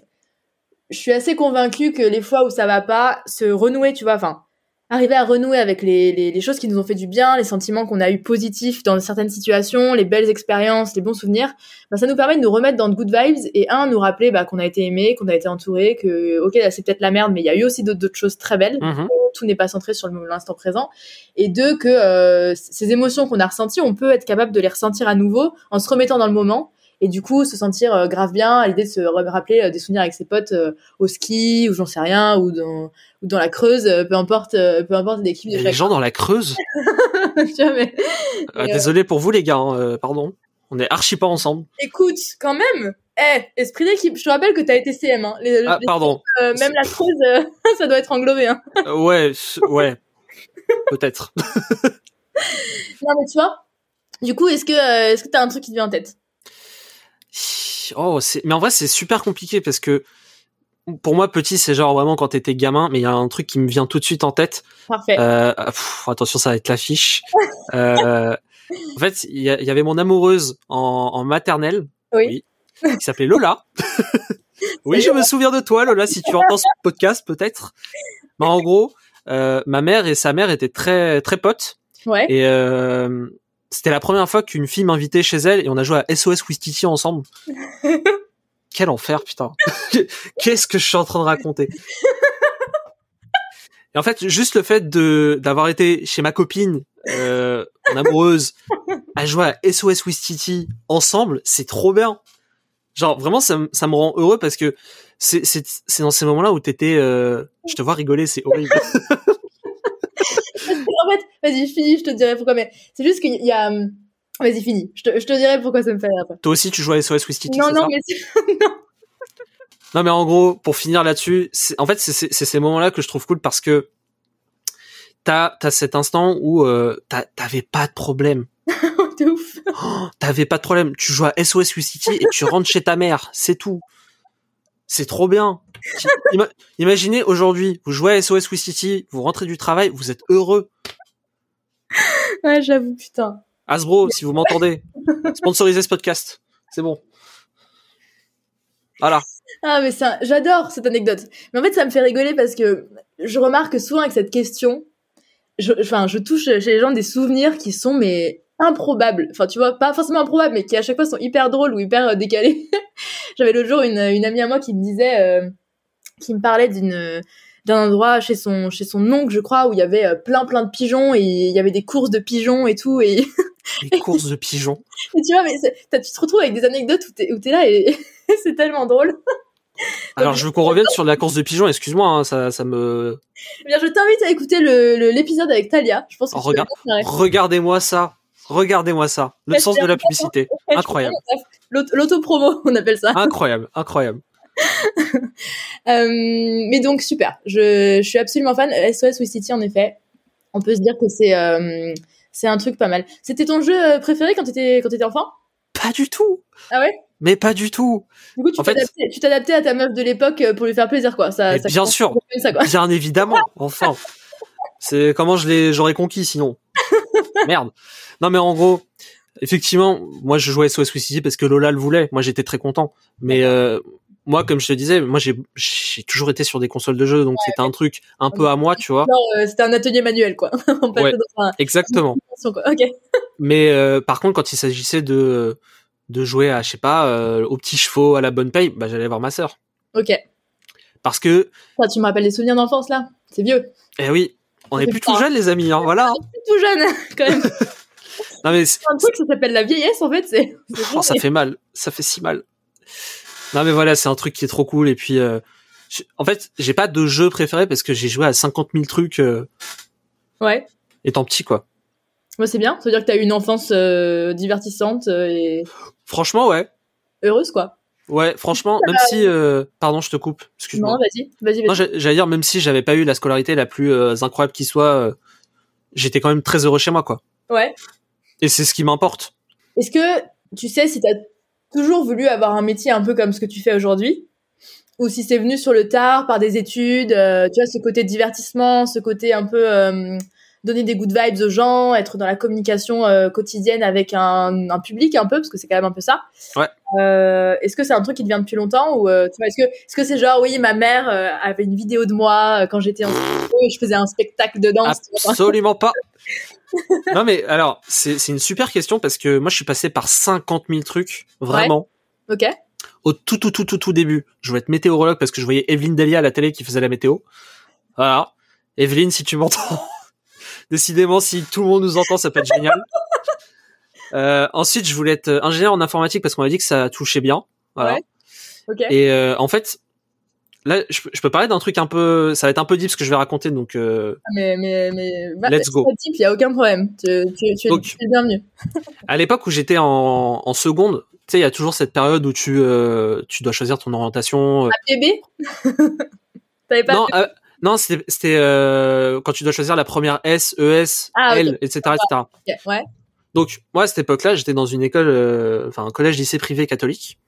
je suis assez convaincue que les fois où ça va pas, se renouer, tu vois, enfin, arriver à renouer avec les, les, les, choses qui nous ont fait du bien, les sentiments qu'on a eu positifs dans certaines situations, les belles expériences, les bons souvenirs, bah, ça nous permet de nous remettre dans de good vibes et un, nous rappeler bah, qu'on a été aimé, qu'on a été entouré, que ok, là c'est peut-être la merde, mais il y a eu aussi d'autres choses très belles. Mm -hmm. Tout n'est pas centré sur l'instant présent. Et deux, que euh, ces émotions qu'on a ressenties, on peut être capable de les ressentir à nouveau en se remettant dans le moment et du coup se sentir euh, grave bien à l'idée de se rappeler euh, des souvenirs avec ses potes euh, au ski ou j'en sais rien ou dans ou dans la Creuse peu importe peu importe l'équipe les gens dans la Creuse? Jamais ah, désolé pour vous les gars hein, pardon. On est archi pas ensemble. Écoute quand même eh esprit d'équipe je te rappelle que t'as été CM hein. les, ah, les, pardon. même la Creuse ça doit être englobé hein. ouais ouais. Peut-être. Non mais tu vois du coup est-ce que est-ce que t'as un truc qui te vient en tête? Oh, mais en vrai c'est super compliqué parce que pour moi petit c'est genre vraiment quand t'étais gamin mais il y a un truc qui me vient tout de suite en tête. Parfait. Euh, pff, attention ça va être l'affiche. euh, en fait il y, y, avait mon amoureuse en, en maternelle. Oui. oui qui s'appelait Lola. oui je me souviens de toi Lola si tu entends ce podcast peut-être. Mais en gros euh, ma mère et sa mère étaient très très potes. Ouais. Et euh, c'était la première fois qu'une fille m'invitait chez elle et on a joué à SOS Wistiti ensemble. Quel enfer, putain. Qu'est-ce que je suis en train de raconter? Et en fait, juste le fait de d'avoir été chez ma copine, euh, en amoureuse, à jouer à SOS Wistiti ensemble, c'est trop bien. Genre vraiment, ça, ça me rend heureux parce que c'est c'est c'est dans ces moments-là où t'étais, euh, je te vois rigoler, c'est horrible. en fait, vas-y, finis, je te dirai pourquoi. Mais c'est juste qu'il y a, Vas-y, fini. Je te, je te dirai pourquoi ça me fait rire après. Toi aussi, tu joues à SOS Wistiti, Non, non, ça mais c'est- Non, mais en gros, pour finir là-dessus, en fait, c'est ces moments-là que je trouve cool parce que t'as as cet instant où euh, t'avais pas de problème. de ouf. Oh, T'avais pas de problème. Tu joues à SOS Wistiti et tu rentres chez ta mère. C'est tout. C'est trop bien. Ima- Imaginez aujourd'hui, vous jouez à SOS Wistiti, vous rentrez du travail, vous êtes heureux. Ouais, j'avoue, putain. Hasbro, si vous m'entendez, sponsorisez ce podcast. C'est bon. Voilà. Ah, mais ça, j'adore cette anecdote. Mais en fait, ça me fait rigoler parce que je remarque que souvent avec cette question, je, enfin, je touche chez les gens des souvenirs qui sont, mais, improbables. Enfin, tu vois, pas forcément improbables, mais qui à chaque fois sont hyper drôles ou hyper euh, décalés. J'avais l'autre jour une, une amie à moi qui me disait, euh, qui me parlait d'une, d'un endroit chez son, chez son oncle, je crois, où il y avait euh, plein, plein de pigeons et il y avait des courses de pigeons et tout. Et, Les courses de pigeons. et tu vois, mais tu te retrouves avec des anecdotes où t'es, où t'es là et c'est tellement drôle. Alors, je veux qu'on revienne sur la course de pigeons. Excuse-moi, hein, ça, ça me. Eh bien, je t'invite à écouter le, l'épisode avec Talia. Je pense que Oh, regarde. Regardez-moi ça. Regardez-moi ça. Le sens de la publicité. Incroyable. L'autopromo, on appelle ça. Incroyable. Incroyable. Euh, mais donc, super. Je, je suis absolument fan. SOS Wish City, en effet. On peut se dire que c'est, euh, c'est un truc pas mal. C'était ton jeu euh, préféré quand t'étais, quand t'étais enfant? Pas du tout. Ah ouais? Mais pas du tout. Du coup, tu fait- t'adaptais, à ta meuf de l'époque pour lui faire plaisir, quoi. Ça, bien sûr. ça, quoi. Bien évidemment. Enfin. C'est comment je l'ai, j'aurais conquis sinon. Merde. Non, mais en gros, effectivement, moi, je jouais à SOS City parce que Lola le voulait. Moi, j'étais très content. Mais, euh, moi, comme je te disais, moi, j'ai, j'ai toujours été sur des consoles de jeux, donc c'était un truc un peu à moi, tu vois. Euh, c'était un atelier manuel, quoi. On passait Ouais. dans un, Exactement. Mais euh, par contre, quand il s'agissait de de jouer à, je sais pas, euh, aux petits chevaux, à la bonne paye, bah j'allais voir ma sœur. Ok. Parce que, Ça, tu me rappelles des souvenirs d'enfance, là. C'est vieux. eh oui, on est plus tout jeunes, les amis. Hein, voilà. C'est tout jeune, quand même. Non mais c'est- un truc, ça s'appelle la vieillesse, en fait. C'est, oh, ça fait mal, ça fait si mal. Non mais voilà, c'est un truc qui est trop cool. Et puis, euh, en fait, j'ai pas de jeu préféré parce que j'ai joué à 50 000 trucs euh, Ouais. étant petit, quoi. Moi, c'est bien. Ça veut dire que t'as eu une enfance euh, divertissante euh, et Franchement, ouais. heureuse, quoi. Ouais, franchement, même si, euh, pardon, je te coupe. Excuse-moi. Non, vas-y. Vas-y, j'allais dire, même si j'avais pas eu la scolarité la plus euh, incroyable qui soit, euh, j'étais quand même très heureux chez moi, quoi. Ouais. Et c'est ce qui m'importe. Est-ce que tu sais si t'as toujours voulu avoir un métier un peu comme ce que tu fais aujourd'hui ou si c'est venu sur le tard par des études, tu vois, ce côté divertissement, ce côté un peu donner des good vibes aux gens, être dans la communication euh, quotidienne avec un, un public un peu, parce que c'est quand même un peu ça. Ouais. Euh, est-ce que c'est un truc qui te vient depuis longtemps ou euh, est-ce que est-ce que c'est genre oui, ma mère avait une vidéo de moi quand j'étais en et je faisais un spectacle de danse. Absolument pas. non mais alors, c'est c'est une super question parce que moi je suis passé par 50 000 trucs, vraiment. Ok. Au tout tout tout tout tout début, je voulais être météorologue parce que je voyais Evelyne Delia à la télé qui faisait la météo. Voilà. Evelyne, si tu m'entends, décidément si tout le monde nous entend, ça peut être génial. Euh, ensuite, je voulais être ingénieur en informatique parce qu'on m'a dit que ça touchait bien. Voilà. Ouais. Ok. Et euh, en fait, là, je, peux- je peux parler d'un truc un peu, ça va être un peu deep ce que je vais raconter, donc euh, Mais, mais, mais, bah, Let's go. Il y a aucun problème. Tu, tu, tu, es- Donc- tu es le bienvenu. à l'époque où j'étais en, en seconde, tu sais, il y a toujours cette période où tu euh, tu dois choisir ton orientation. Bébé? T'avais pas non, non, c'était euh, quand tu dois choisir la première S, ES, Ah. L, etc., etc. Ouais. Donc moi à cette époque-là, j'étais dans une école, euh, enfin un collège-lycée privé catholique.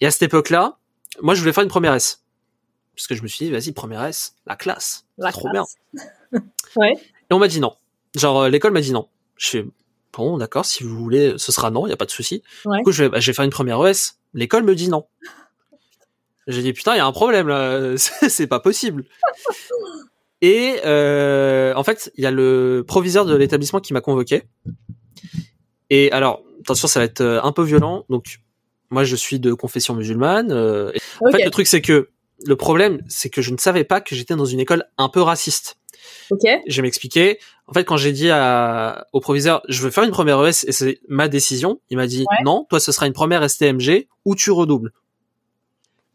Et à cette époque-là, moi je voulais faire une première S, parce que je me suis dit, vas-y, première S, la classe, La trop classe. bien. Ouais. Et on m'a dit non. Genre euh, l'école m'a dit non. Je fais bon, d'accord, si vous voulez, ce sera non, il y a pas de souci. Ouais. Du coup, je vais, bah, je vais faire une première ES. L'école me dit non. J'ai dit putain, il y a un problème là, c'est pas possible. Et euh, en fait, il y a le proviseur de l'établissement qui m'a convoqué. Et alors, attention, ça va être euh, un peu violent. Donc, moi, je suis de confession musulmane. euh, et en fait, le truc, c'est que le problème, c'est que je ne savais pas que j'étais dans une école un peu raciste. Ok. Je vais m'expliquer. En fait, quand j'ai dit à, au proviseur, je veux faire une première ES et c'est ma décision, il m'a dit Ouais. non, toi ce sera une première STMG ou tu redoubles.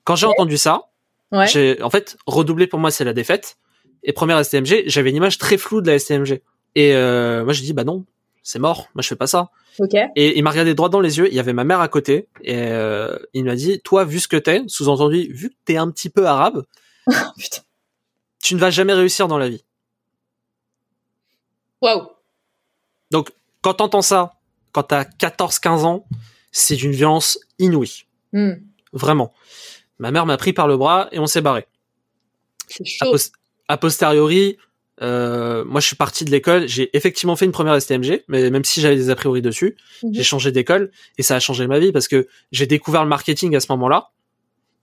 Quand j'ai entendu ça, Ouais. j'ai, en fait, redoubler pour moi c'est la défaite et première STMG, j'avais une image très floue de la STMG. Et euh, moi j'ai dit bah non, c'est mort. Moi, je fais pas ça. Et il m'a regardé droit dans les yeux. Il y avait ma mère à côté et euh, il m'a dit, toi, vu ce que t'es, sous-entendu, vu que t'es un petit peu arabe, Putain. tu ne vas jamais réussir dans la vie. Waouh. Quand t'entends ça, quand t'as 14-15 ans, c'est d'une violence inouïe. Hmm. Vraiment. Ma mère m'a pris par le bras et on s'est barré. A, a posteriori, euh, moi je suis parti de l'école, j'ai effectivement fait une première STMG, mais même si j'avais des a priori dessus, Mhm. j'ai changé d'école et ça a changé ma vie parce que j'ai découvert le marketing à ce moment-là.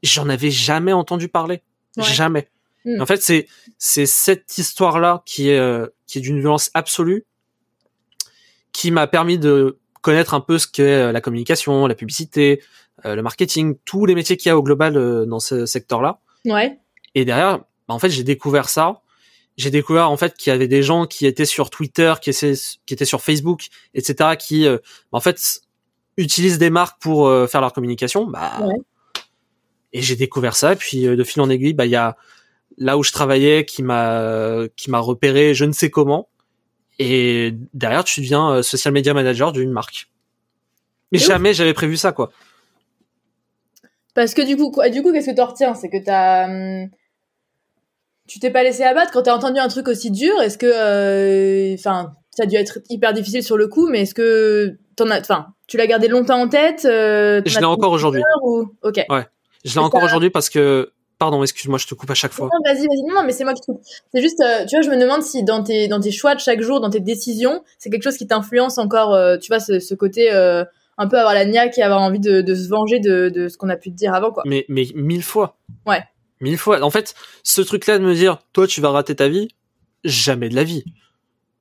J'en avais jamais entendu parler, Ouais. jamais. Mm. En fait, c'est c'est cette histoire-là qui est euh, qui est d'une violence absolue, qui m'a permis de connaître un peu ce qu'est euh, la communication, la publicité, le marketing, tous les métiers qu'il y a au global euh, dans ce secteur-là. Ouais. Et derrière, bah, en fait, j'ai découvert ça. J'ai découvert en fait qu'il y avait des gens qui étaient sur Twitter, qui étaient, qui étaient sur Facebook, etc., qui euh, en fait utilisent des marques pour euh, faire leur communication. Bah, Ouais. Et j'ai découvert ça. Et puis euh, de fil en aiguille, bah il y a là où je travaillais qui m'a qui m'a repéré, je ne sais comment. Et derrière, tu deviens euh, social media manager d'une marque. Mais Et jamais j'avais prévu ça, quoi. Parce que du coup, quoi, du coup, qu'est-ce que t'en retiens? C'est que t'as, hum, tu t'es pas laissé abattre quand t'as entendu un truc aussi dur? Est-ce que, euh, enfin, ça a dû être hyper difficile sur le coup, mais est-ce que t'en as, enfin, tu l'as gardé longtemps en tête euh, Je l'ai encore aujourd'hui. ou... Ok. Je l'ai encore aujourd'hui parce que, pardon, excuse-moi, je te coupe à chaque fois. Non, vas-y, vas-y. Non, mais c'est moi qui trouve. C'est juste, euh, tu vois, je me demande si dans tes, dans tes choix de chaque jour, dans tes décisions, c'est quelque chose qui t'influence encore, euh, tu vois, ce, ce côté euh, un peu avoir la niaque et avoir envie de, de se venger de, de ce qu'on a pu te dire avant, quoi. mais mais mille fois. Ouais. Mille fois. En fait, ce truc-là de me dire, toi, tu vas rater ta vie, jamais de la vie.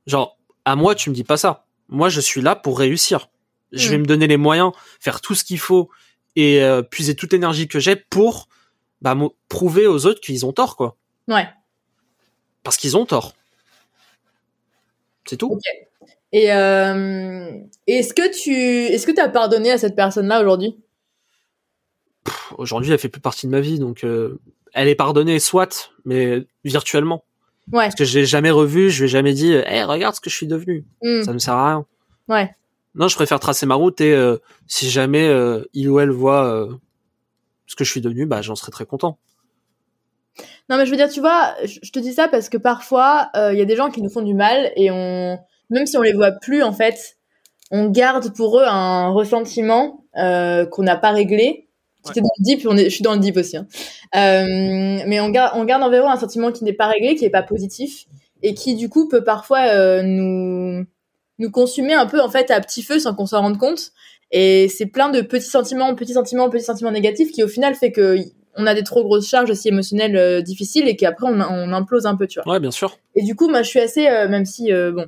Genre, à moi, tu me dis pas ça. Moi, je suis là pour réussir. Je Mm. vais me donner les moyens, faire tout ce qu'il faut et euh, puiser toute l'énergie que j'ai pour bah, prouver aux autres qu'ils ont tort, quoi. Ouais. Parce qu'ils ont tort. C'est tout. Et euh, est-ce que tu, est-ce que t'as pardonné à cette personne-là aujourd'hui? Aujourd'hui, elle fait plus partie de ma vie, donc euh, elle est pardonnée, soit, mais virtuellement. Ouais. Parce que je l'ai jamais revu, je lui ai jamais dit, hey, regarde ce que je suis devenu. Hmm. Ça ne sert à rien. Ouais. Non, je préfère tracer ma route et euh, si jamais il ou elle voit ce que je suis devenu, bah j'en serais très content. Non, mais je veux dire, tu vois, je te dis ça parce que parfois, il y a des gens qui nous font du mal et on, même si on les voit plus, en fait, on garde pour eux un ressentiment euh, qu'on n'a pas réglé. Ouais. C'était dans le deep, on est, je suis dans le deep aussi. Hein. Euh, mais on garde, on garde envers eux un sentiment qui n'est pas réglé, qui n'est pas positif et qui du coup peut parfois euh, nous nous consumer un peu en fait à petit feu sans qu'on s'en rende compte. Et c'est plein de petits sentiments, petits sentiments, petits sentiments négatifs qui au final fait que on a des trop grosses charges aussi émotionnelles euh, difficiles et qu'après on, on implose un peu, tu vois. Ouais, bien sûr. Et du coup, moi, je suis assez, euh, même si euh, bon,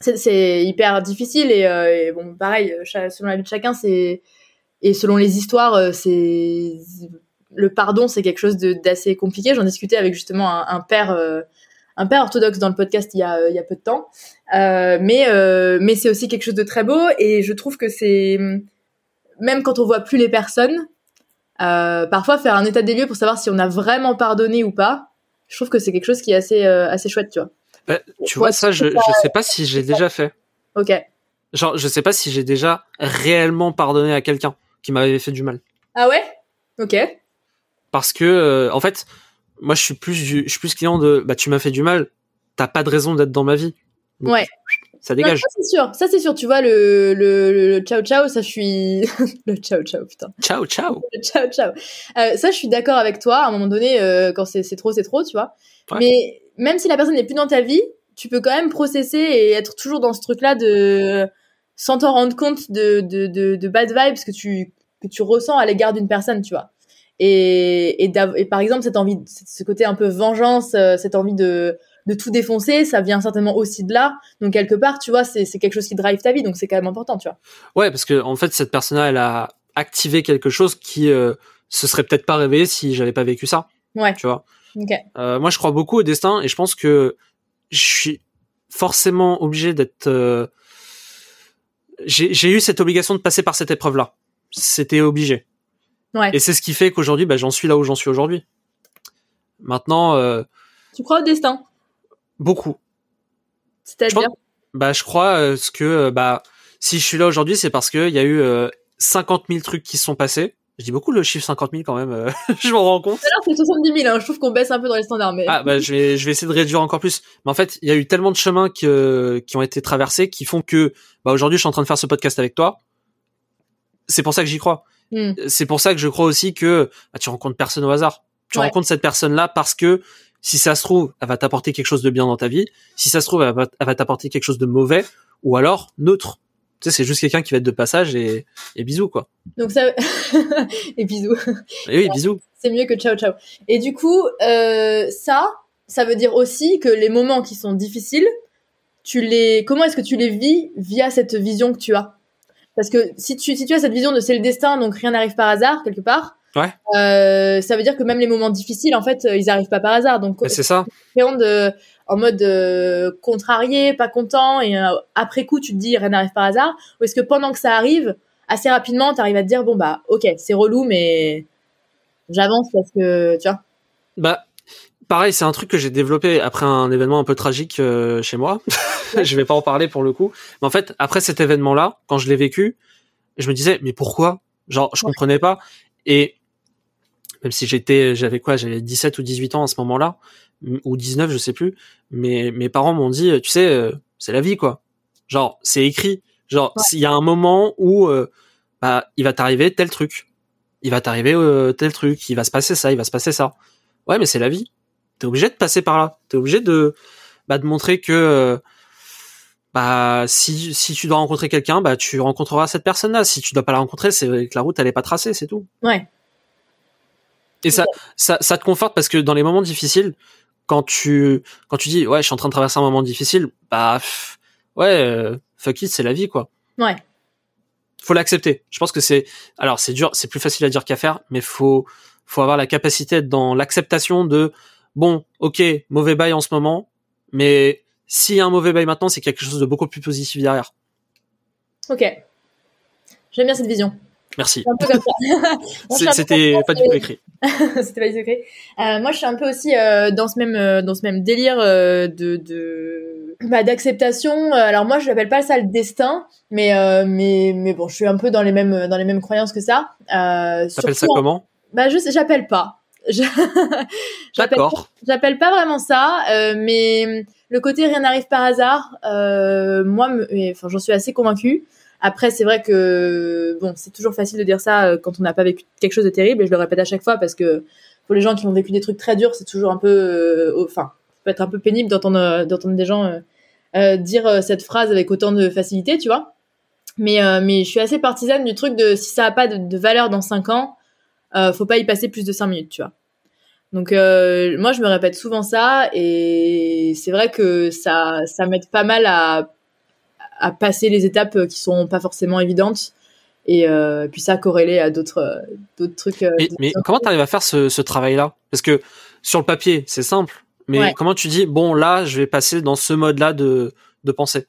c'est- hyper difficile et, euh, bon, pareil, euh, selon la vie de chacun, c'est et selon les histoires, euh, c'est le pardon, c'est quelque chose d'assez compliqué. J'en discutais avec justement un, père, euh, un père orthodoxe dans le podcast il y a, il y a peu de temps. Euh, mais mais c'est aussi quelque chose de très beau et je trouve que c'est même quand on voit plus les personnes, parfois faire un état des lieux pour savoir si on a vraiment pardonné ou pas. Je trouve que c'est quelque chose qui est assez assez chouette, tu vois. Bah, tu vois, ça, je, je sais pas si j'ai déjà fait. Ok. Genre, je sais pas si j'ai déjà réellement pardonné à quelqu'un qui m'avait fait du mal. Ah ouais? Ok. Parce que, euh, en fait, moi, je suis plus du, je suis plus client de, bah, tu m'as fait du mal, t'as pas de raison d'être dans ma vie. Donc, Ouais. Ça Non, dégage. ça c'est sûr. Ça c'est sûr. Tu vois le le, le, le ciao ciao, ça je suis le ciao ciao putain. Ciao, ciao. Le ciao ciao. Euh, ça je suis d'accord avec toi. À un moment donné, euh, quand c'est c'est trop, c'est trop, tu vois. Ouais. Mais même si la personne n'est plus dans ta vie, tu peux quand même processer et être toujours dans ce truc-là de sans t'en rendre compte de de de, de bad vibes que tu que tu ressens à l'égard d'une personne, tu vois. Et et, et par exemple cette envie, ce côté un peu vengeance, euh, cette envie de de tout défoncer, ça vient certainement aussi de là. Donc quelque part, tu vois, c'est c'est quelque chose qui drive ta vie, donc c'est quand même important, tu vois. Ouais, parce que, en fait, cette personne-là, elle a activé quelque chose qui, euh, se serait peut-être pas réveillé si j'avais pas vécu ça. Ouais. Tu vois. Euh, moi, je crois beaucoup au destin et je pense que je suis forcément obligé d'être. euh, J'ai eu cette obligation de passer par cette épreuve-là. C'était obligé. Ouais. Et c'est ce qui fait qu'aujourd'hui, bah, j'en suis là où j'en suis aujourd'hui. Maintenant, euh, Tu crois au destin? beaucoup. Je C'est-à-dire? pense- Bah, je crois ce que bah si je suis là aujourd'hui, c'est parce que il y a eu euh, 50 000 trucs qui se sont passés. Je dis beaucoup le chiffre 50 000 quand même. euh, je m'en rends compte. Alors c'est 70 000, hein. je trouve qu'on baisse un peu dans les standards, mais Ah bah je vais je vais essayer de réduire encore plus. Mais en fait, il y a eu tellement de chemins que, qui ont été traversés qui font que bah aujourd'hui je suis en train de faire ce podcast avec toi. C'est pour ça que j'y crois. Hmm. C'est pour ça que je crois aussi que bah, tu rencontres personne au hasard. Tu Ouais. rencontres cette personne là parce que si ça se trouve, elle va t'apporter quelque chose de bien dans ta vie. Si ça se trouve, elle va, elle va t'apporter quelque chose de mauvais ou alors neutre. Tu sais, c'est juste quelqu'un qui va être de passage et, et bisous quoi. donc ça et bisous. Et oui, bisous. c'est mieux que ciao ciao. Et du coup, euh, ça, ça veut dire aussi que les moments qui sont difficiles, tu les, comment est-ce que tu les vis via cette vision que tu as? Parce que si tu, si tu as cette vision de c'est le destin, donc rien n'arrive par hasard quelque part. Ouais. Euh, ça veut dire que même les moments difficiles, en fait, euh, ils arrivent pas par hasard. Donc, c'est ça. appréhendes euh, en mode euh, contrarié, pas content, et euh, après coup, tu te dis rien n'arrive par hasard Ou est-ce que pendant que ça arrive, assez rapidement, tu arrives à te dire bon bah ok, c'est relou, mais j'avance parce que tu vois. Bah, pareil, c'est un truc que j'ai développé après un événement un peu tragique euh, chez moi. je vais pas en parler pour le coup. Mais en fait, après cet événement-là, quand je l'ai vécu, je me disais, mais pourquoi? Genre, je Ouais. comprenais pas. Et même si j'étais, j'avais quoi J'avais 17 ou 18 ans à ce moment-là, ou 19, je sais plus. Mais mes parents m'ont dit, tu sais, euh, c'est la vie, quoi. Genre, c'est écrit. Genre, Ouais. s'il y a un moment où, euh, bah, il va t'arriver tel truc. Il va t'arriver euh, tel truc. Il va se passer ça. Il va se passer ça. Ouais, mais c'est la vie. T'es obligé de passer par là. T'es obligé de, bah, de montrer que, bah, si, si tu dois rencontrer quelqu'un, bah, tu rencontreras cette personne-là. Si tu dois pas la rencontrer, c'est que la route, elle est pas tracée, c'est tout. Ouais. Et ça, ça, ça te conforte parce que dans les moments difficiles, quand tu, quand tu dis, ouais, je suis en train de traverser un moment difficile, bah, pff, ouais, euh, fuck it, c'est la vie, quoi. Ouais. Faut l'accepter. Je pense que c'est, alors, c'est dur, c'est plus facile à dire qu'à faire, mais faut, faut avoir la capacité d'être dans l'acceptation de, bon, ok, mauvais bail en ce moment, mais s'il y a un mauvais bail maintenant, c'est quelque chose de beaucoup plus positif derrière. Ok. J'aime bien cette vision. Merci. C'était pas du tout écrit. C'était pas du secret. Euh, moi, je suis un peu aussi euh, dans ce même euh, dans ce même délire euh, de de bah, d'acceptation. Alors moi, je l'appelle pas ça le destin, mais mais mais bon, je suis un peu dans les mêmes dans les mêmes croyances que ça. Euh, T'appelles ça en- comment? Bah, je j'appelle pas. D'accord. J'appelle pas vraiment ça, mais le côté rien n'arrive par hasard, moi, enfin, j'en suis assez convaincue. Après, c'est vrai que bon, c'est toujours facile de dire ça euh, quand on n'a pas vécu quelque chose de terrible, et je le répète à chaque fois parce que pour les gens qui ont vécu des trucs très durs, c'est toujours un peu, euh, enfin, ça peut être un peu pénible d'entendre euh, d'entendre des gens dire cette phrase avec autant de facilité, tu vois. Mais mais je suis assez partisane du truc de si ça a pas de, valeur dans 5 ans, faut pas y passer plus de 5 minutes, tu vois. Donc moi je me répète souvent ça et c'est vrai que ça ça m'aide pas mal à à passer les étapes qui sont pas forcément évidentes et euh, puis ça corrélé à d'autres euh, d'autres trucs. euh, Mais, comment t'arrives à faire ce, ce travail-là? Parce que sur le papier, c'est simple. Mais Ouais. comment tu dis, bon, là, je vais passer dans ce mode-là de, de pensée?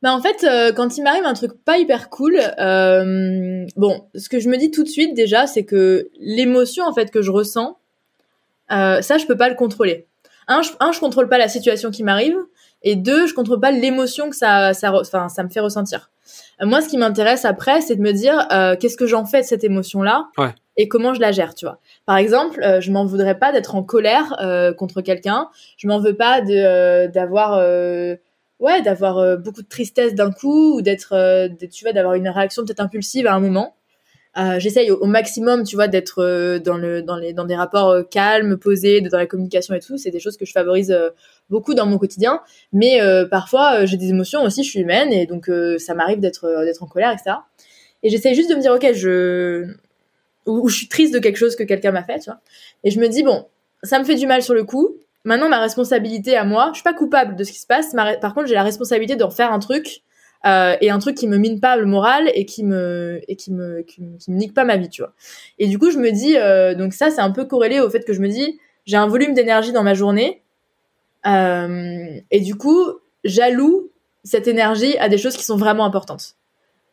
Bah en fait, euh, quand il m'arrive un truc pas hyper cool, euh, bon, ce que je me dis tout de suite déjà, c'est que l'émotion en fait que je ressens, euh, ça je peux pas le contrôler. Un, je, un, je contrôle pas la situation qui m'arrive, et deux, je contrôle pas l'émotion que ça, ça, enfin, ça me fait ressentir. Euh, moi, ce qui m'intéresse après, c'est de me dire euh, qu'est-ce que j'en fais de cette émotion-là Ouais. et comment je la gère, tu vois. Par exemple, euh, je m'en voudrais pas d'être en colère euh, contre quelqu'un. Je m'en veux pas de euh, d'avoir euh, ouais d'avoir euh, beaucoup de tristesse d'un coup ou d'être euh, d'être, tu vois d'avoir une réaction peut-être impulsive à un moment euh, j'essaye au, maximum tu vois d'être euh, dans le dans les dans des rapports euh, calmes posés dans la communication et tout. C'est des choses que je favorise beaucoup dans mon quotidien. Mais parfois j'ai des émotions aussi je suis humaine et donc ça m'arrive d'être en colère etc et j'essaye juste de me dire ok je ou, ou je suis triste de quelque chose que quelqu'un m'a fait tu vois. Et je me dis bon ça me fait du mal sur le coup. Maintenant, ma responsabilité à moi, je suis pas coupable de ce qui se passe. par contre, j'ai la responsabilité d'en faire un truc euh, et un truc qui me mine pas le moral et qui me et qui me qui, me- nique pas ma vie, tu vois. Et du coup, je me dis euh, donc ça, c'est un peu corrélé au fait que je me dis j'ai un volume d'énergie dans ma journée euh, et du coup, j'alloue cette énergie à des choses qui sont vraiment importantes.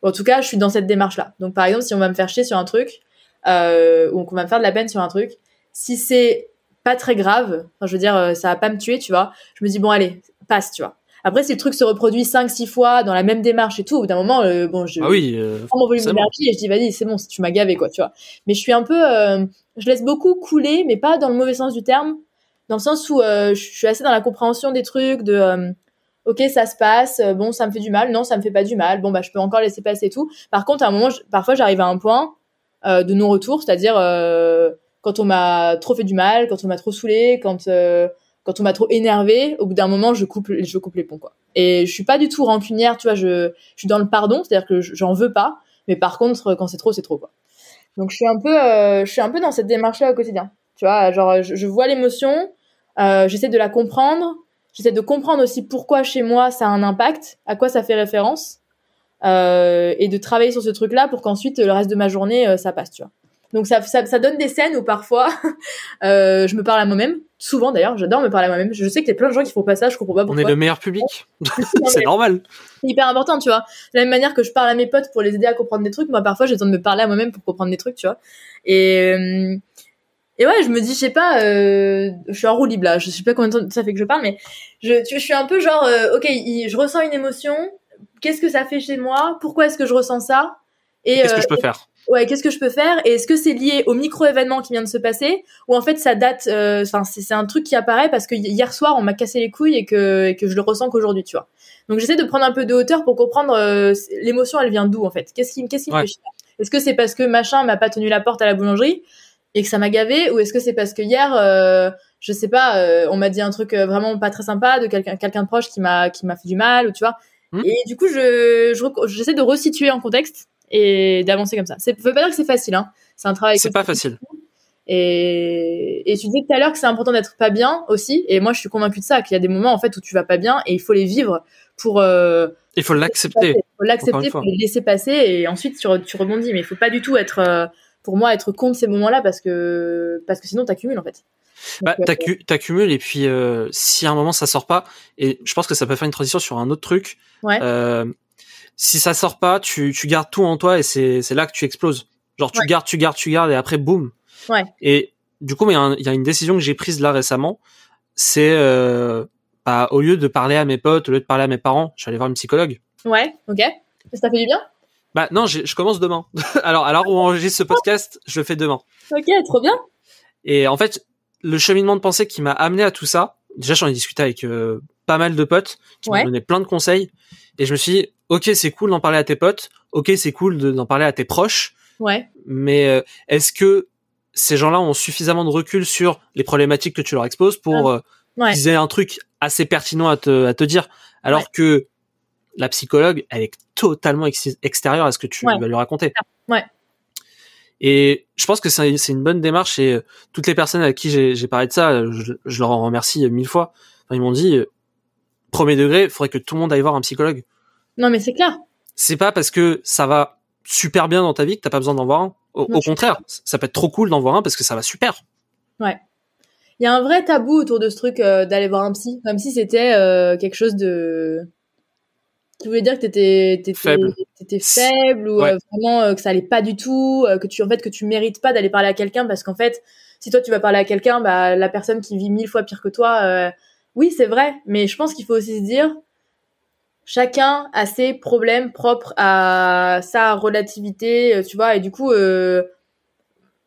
En tout cas, je suis dans cette démarche-là. Donc, par exemple, si on va me faire chier sur un truc ou qu'on va me faire de la peine sur un truc, si c'est pas très grave. Je veux dire, ça va pas me tuer, tu vois. Je me dis bon, allez, passe, tu vois. Après, si le truc se reproduit 5 6 fois dans la même démarche et tout, au bout d'un moment, euh, bon, je Ah oui. euh, prends mon volume bon. d'énergie et je dis vas-y, c'est bon, tu m'as gavé quoi, tu vois. Mais je suis un peu, euh, je laisse beaucoup couler, mais pas dans le mauvais sens du terme, dans le sens où je suis assez dans la compréhension des trucs, de ok ça se passe, bon ça me fait du mal, non ça me fait pas du mal, bon bah je peux encore laisser passer et tout. Par contre, à un moment, je- parfois j'arrive à un point euh, de non-retour, c'est-à-dire euh, quand on m'a trop fait du mal, quand on m'a trop saoulé, quand euh, quand on m'a trop énervé, au bout d'un moment, je coupe, je coupe les ponts, quoi. Et je suis pas du tout rancunière, tu vois, je, je suis dans le pardon, c'est-à-dire que je- j'en veux pas, mais par contre, quand c'est trop, c'est trop, quoi. Donc, je suis un peu, euh, je suis un peu dans cette démarche-là au quotidien. Tu vois, genre, je, je vois l'émotion, euh, j'essaie de la comprendre, j'essaie de comprendre aussi pourquoi chez moi ça a un impact, à quoi ça fait référence, euh, et de travailler sur ce truc-là pour qu'ensuite, le reste de ma journée, euh, ça passe, tu vois. Donc ça, ça, ça donne des scènes où parfois euh, je me parle à moi-même, souvent d'ailleurs, j'adore me parler à moi-même. Je sais qu'il y a plein de gens qui font pas ça, je comprends pas On pourquoi. est le meilleur public. C'est normal. C'est hyper important, tu vois. De la même manière que je parle à mes potes pour les aider à comprendre des trucs, moi parfois j'ai besoin de me parler à moi-même pour comprendre des trucs, tu vois. Et euh, et ouais, je me dis, je sais pas, euh, je suis en roue libre là, je sais pas combien de temps ça fait que je parle, mais je, tu, je suis un peu genre, euh, ok, je ressens une émotion, qu'est-ce que ça fait chez moi, pourquoi est-ce que je ressens ça, et Qu'est-ce euh, que je peux faire? Ouais, qu'est-ce que je peux faire? Et est-ce que c'est lié au micro-événement qui vient de se passer? Ou en fait, ça date, euh, enfin, c'est c'est un truc qui apparaît parce que hier soir, on m'a cassé les couilles et que, et que je le ressens qu'aujourd'hui, tu vois. Donc, j'essaie de prendre un peu de hauteur pour comprendre euh, l'émotion, elle vient d'où, en fait? Qu'est-ce qui, qu'est-ce qui me fait chier? Est-ce que c'est parce que machin m'a pas tenu la porte à la boulangerie et que ça m'a gavé? Ou est-ce que c'est parce que hier, euh, je sais pas, euh, on m'a dit un truc euh, vraiment pas très sympa de quelqu'un quelqu'un de proche qui m'a qui m'a fait du mal, ou tu vois? Hmm. Et du coup, je j'essaie de resituer en contexte et d'avancer comme ça. Ça veut pas dire que c'est facile, hein. C'est un travail. C'est pas facile. Et, et tu disais tout à l'heure que c'est important d'être pas bien aussi. Et moi, je suis convaincue de ça, qu'il y a des moments en fait où tu vas pas bien et il faut les vivre pour euh, Il faut l'accepter. faut Encore l'accepter, faut les laisser passer et ensuite tu, re- tu rebondis. Mais il faut pas du tout être, euh, pour moi, être contre ces moments-là parce que parce que sinon t'accumules en fait. Bah, euh, t'accu- t'accumules et puis euh, si à un moment ça sort pas, et je pense que ça peut faire une transition sur un autre truc. Ouais. euh, si ça sort pas, tu, tu gardes tout en toi et c'est c'est là que tu exploses. Genre tu Ouais. gardes, tu gardes, tu gardes et après boum. Ouais. Et du coup, il y a y, une décision que j'ai prise là récemment, c'est euh, bah, au lieu de parler à mes potes, au lieu de parler à mes parents, je suis allé voir une psychologue. Ouais, ok. Ça fait du bien? Bah non, je commence demain. alors alors où on enregistre ce podcast, je le fais demain. Ok, trop bien. Et en fait, le cheminement de pensée qui m'a amené à tout ça, déjà j'en ai discuté avec euh, pas mal de potes qui Ouais. m'ont donné plein de conseils, et je me suis dit, ok c'est cool d'en parler à tes potes, ok c'est cool de- d'en parler à tes proches, Ouais. mais euh, est-ce que ces gens-là ont suffisamment de recul sur les problématiques que tu leur exposes pour euh, Ah. Ouais. qu'ils aient un truc assez pertinent à te, à te dire, alors Ouais. que la psychologue, elle est totalement ex- extérieure à ce que tu vas lui raconter. Ouais. Et je pense que c'est une bonne démarche et euh, toutes les personnes à qui j'ai parlé de ça, euh, je, je leur en remercie euh, mille fois. Enfin, ils m'ont dit, euh, premier degré, il faudrait que tout le monde aille voir un psychologue. Non, mais c'est clair. C'est pas parce que ça va super bien dans ta vie que t'as pas besoin d'en voir un. Au, Non, contraire, ça peut être trop cool d'en voir un parce que ça va super. Il y a un vrai tabou autour de ce truc euh, d'aller voir un psy, comme si c'était euh, quelque chose de qui voulait dire que t'étais t'étais Faible. t'étais faible ou Ouais. euh, vraiment que ça allait pas du tout, que tu en fait que tu mérites pas d'aller parler à quelqu'un parce qu'en fait si toi tu vas parler à quelqu'un, bah la personne qui vit mille fois pire que toi, oui c'est vrai, mais je pense qu'il faut aussi se dire chacun a ses problèmes propres à sa relativité, euh, tu vois, et du coup euh,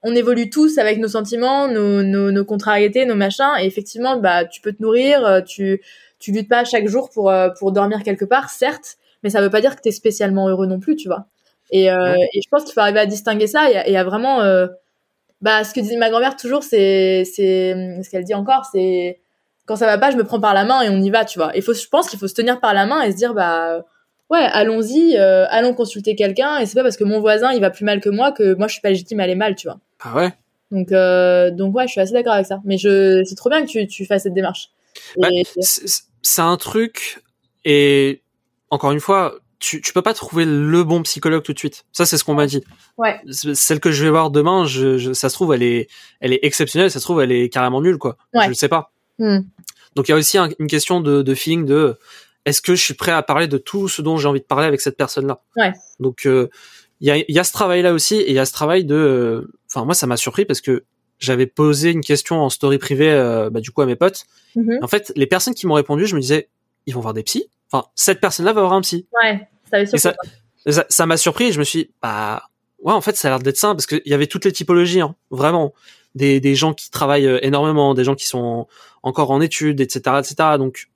on évolue tous avec nos sentiments, nos, nos, nos contrariétés, nos machins. Et effectivement, bah, tu peux te nourrir, euh, tu, tu luttes pas chaque jour pour, pour dormir quelque part, certes, mais ça veut pas dire que t'es spécialement heureux non plus, tu vois. Et, euh, Ouais. et je pense qu'il faut arriver à distinguer ça et à, et à vraiment, euh, bah, ce que disait ma grand-mère toujours, c'est, c'est, ce qu'elle dit encore, c'est, quand ça va pas, je me prends par la main et on y va, tu vois. Et faut, je pense qu'il faut se tenir par la main et se dire, bah, ouais, allons-y, euh, allons consulter quelqu'un. Et c'est pas parce que mon voisin il va plus mal que moi que moi je suis pas légitime à aller mal, tu vois. Ah ouais? Donc, euh, donc ouais, je suis assez d'accord avec ça. Mais je, c'est trop bien que tu, tu fasses cette démarche. Bah, Et- c'est un truc et encore une fois, tu, tu peux pas trouver le bon psychologue tout de suite. Ça, c'est ce qu'on m'a dit. ouais, Celle que je vais voir demain, je, je- ça se trouve, elle est, elle est exceptionnelle. Ça se trouve, elle est carrément nulle, quoi. Ouais. Je le sais pas. Hmm. Donc il y a aussi un- une question de, de feeling de est-ce que je suis prêt à parler de tout ce dont j'ai envie de parler avec cette personne-là? Ouais. Donc euh, il y a, il y a ce travail-là aussi et il y a ce travail de, euh, enfin moi ça m'a surpris parce que j'avais posé une question en story privée, euh, bah, du coup à mes potes. Mhm. En fait, les personnes qui m'ont répondu, je me disais, ils vont voir des psys? Enfin, cette personne-là va voir un psy. Ouais, ça ça, ça, ça m'a surpris. Et je me suis, dit, bah, ouais, en fait, ça a l'air d'être ça parce qu'il y avait toutes les typologies, hein, vraiment. Des, des gens qui travaillent euh, énormément, des gens qui sont encore en études, etc., etc. Donc,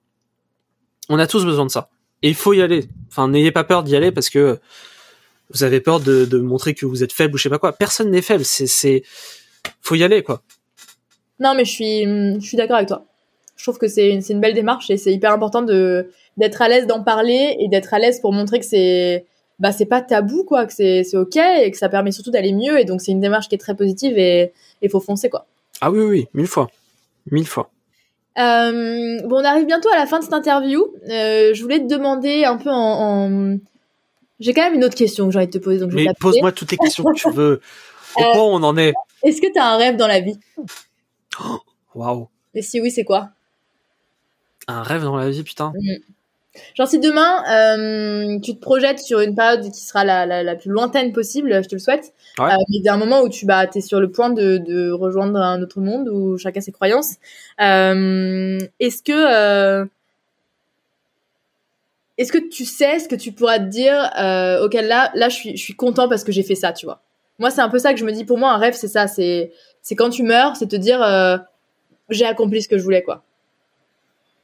on a tous besoin de ça. Et il faut y aller. Enfin, n'ayez pas peur d'y aller parce que vous avez peur de, de montrer que vous êtes faible ou je sais pas quoi. Personne n'est faible. C'est, c'est, faut y aller, quoi. Non, mais je suis, je suis d'accord avec toi. Je trouve que c'est une, c'est une belle démarche et c'est hyper important de, d'être à l'aise d'en parler et d'être à l'aise pour montrer que c'est, bah, c'est pas tabou, quoi, que c'est, c'est ok et que ça permet surtout d'aller mieux. Et donc, c'est une démarche qui est très positive et il faut foncer, quoi. Ah oui, oui, mille fois. Mille fois. Euh, bon, on arrive bientôt à la fin de cette interview. Euh, je voulais te demander un peu en, en... j'ai quand même une autre question que j'ai envie de te poser. Donc je vais Mais pose-moi toutes les questions que tu veux. Au Euh, on en est. Est-ce que tu as un rêve dans la vie? Waouh. Et si oui, c'est quoi? Un rêve dans la vie, putain. Genre si demain euh, tu te projettes sur une période qui sera la, la, la plus lointaine possible, je te le souhaite, Ouais. euh, mais d'un moment où tu bah, es sur le point de, de rejoindre un autre monde où chacun ses croyances, euh, est-ce que euh, est-ce que tu sais ce que tu pourras te dire euh, auquel là là je suis je suis content parce que j'ai fait ça, tu vois. Moi c'est un peu ça que je me dis pour moi un rêve c'est ça, c'est c'est quand tu meurs, c'est te dire euh, j'ai accompli ce que je voulais quoi.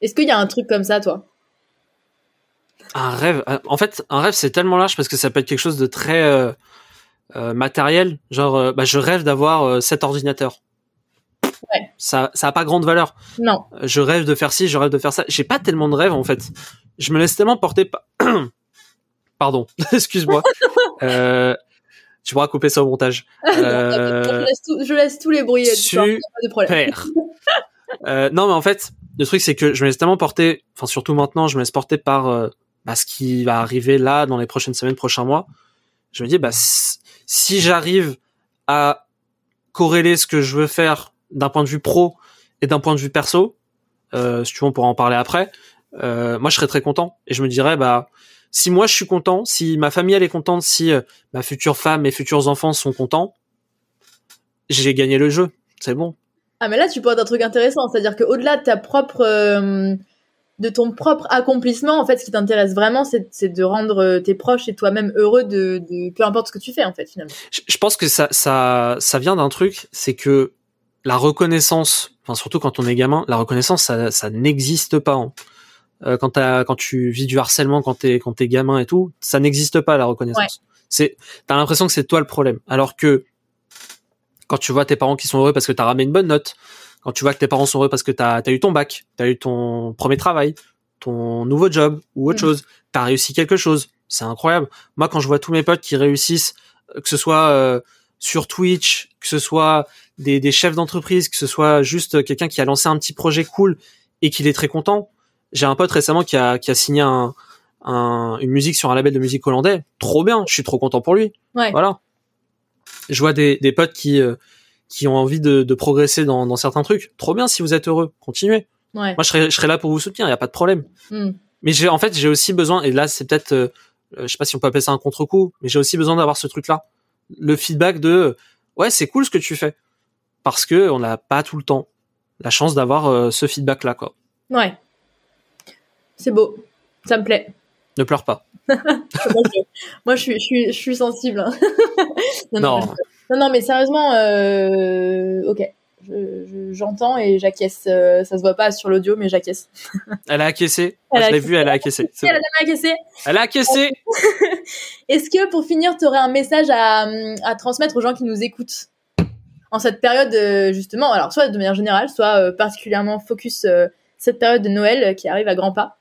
Est-ce qu'il y a un truc comme ça toi? Un rêve. euh, En fait, un rêve, c'est tellement large parce que ça peut être quelque chose de très euh, euh, matériel. Genre, bah, je rêve d'avoir cet ordinateur. Ouais. Ça, ça a pas grande valeur. Non. Je rêve de faire ci, je rêve de faire ça. J'ai pas tellement de rêves en fait. Je me laisse tellement porter par. Pardon, excuse-moi. euh, tu pourras couper ça au montage. je, Euh, laisse tout- je laisse tous les bruits du pas de problème. Euh, non, mais en fait, le truc c'est que je me laisse tellement porter, enfin surtout maintenant, je me laisse porter par bah, ce qui va arriver là dans les prochaines semaines, prochains mois. Je me dis, bah si, j'arrive à corréler ce que je veux faire d'un point de vue pro et d'un point de vue perso, euh, si tu veux, on pourra en parler après. Euh, moi, je serais très content et je me dirais, bah si moi je suis content, si ma famille elle est contente, si euh, ma future femme et futurs enfants sont contents, j'ai gagné le jeu. C'est bon. Ah mais là tu pointes un truc intéressant, c'est-à-dire qu'au-delà de ta propre, euh, de ton propre accomplissement, en fait, ce qui t'intéresse vraiment, c'est de rendre euh, tes proches et toi-même heureux de, de peu importe ce que tu fais en fait finalement. je je pense que ça, ça, ça vient d'un truc, c'est que la reconnaissance, enfin surtout quand on est gamin, la reconnaissance, ça, ça n'existe pas. hein. Euh, quand, quand tu vis du harcèlement, quand t'es quand t'es gamin et tout, ça n'existe pas la reconnaissance. C'est, t'as l'impression que c'est toi le problème, alors que quand tu vois tes parents qui sont heureux parce que t'as ramené une bonne note, quand tu vois que tes parents sont heureux parce que t'as as eu ton bac, t'as eu ton premier travail, ton nouveau job ou autre Mhm. chose, t'as réussi quelque chose, c'est incroyable. Moi, quand je vois tous mes potes qui réussissent, euh, que ce soit euh, sur Twitch, que ce soit des, des chefs d'entreprise, que ce soit juste quelqu'un qui a lancé un petit projet cool et qu'il est très content. J'ai un pote récemment qui a, qui a signé un, un- une musique sur un label de musique hollandais. Trop bien, je suis trop content pour lui. Ouais. Voilà. Je vois des, des potes qui, euh, qui ont envie de, de progresser dans, dans certains trucs. Trop bien si vous êtes heureux, continuez. Ouais. Moi, je serais là pour vous soutenir, il y a pas de problème. Hmm. Mais j'ai, en fait, j'ai aussi besoin, et là, c'est peut-être, euh, euh, je sais pas si on peut appeler ça un contre-coup, mais j'ai aussi besoin d'avoir ce truc-là. Le feedback de, euh, ouais, c'est cool ce que tu fais. Parce que on n'a pas tout le temps la chance d'avoir euh, ce feedback-là, quoi. Ouais. C'est beau, ça me plaît. Ne pleure pas. Moi, je, suis, je suis, je suis sensible. hein. non, non, Non. Non, non, mais sérieusement, euh, ok. Je- je- J'entends et j'acquiesce. euh, ça se voit pas sur l'audio, mais j'acquiesce. Elle a acquiescé. Elle Moi, je l'ai vu, elle a acquiescé. Elle a acquiescé. Elle a acquiescé. Est-ce que pour finir, tu aurais un message à, à transmettre aux gens qui nous écoutent en cette période euh, justement, alors soit de manière générale, soit particulièrement focus cette période de Noël qui arrive à grands pas?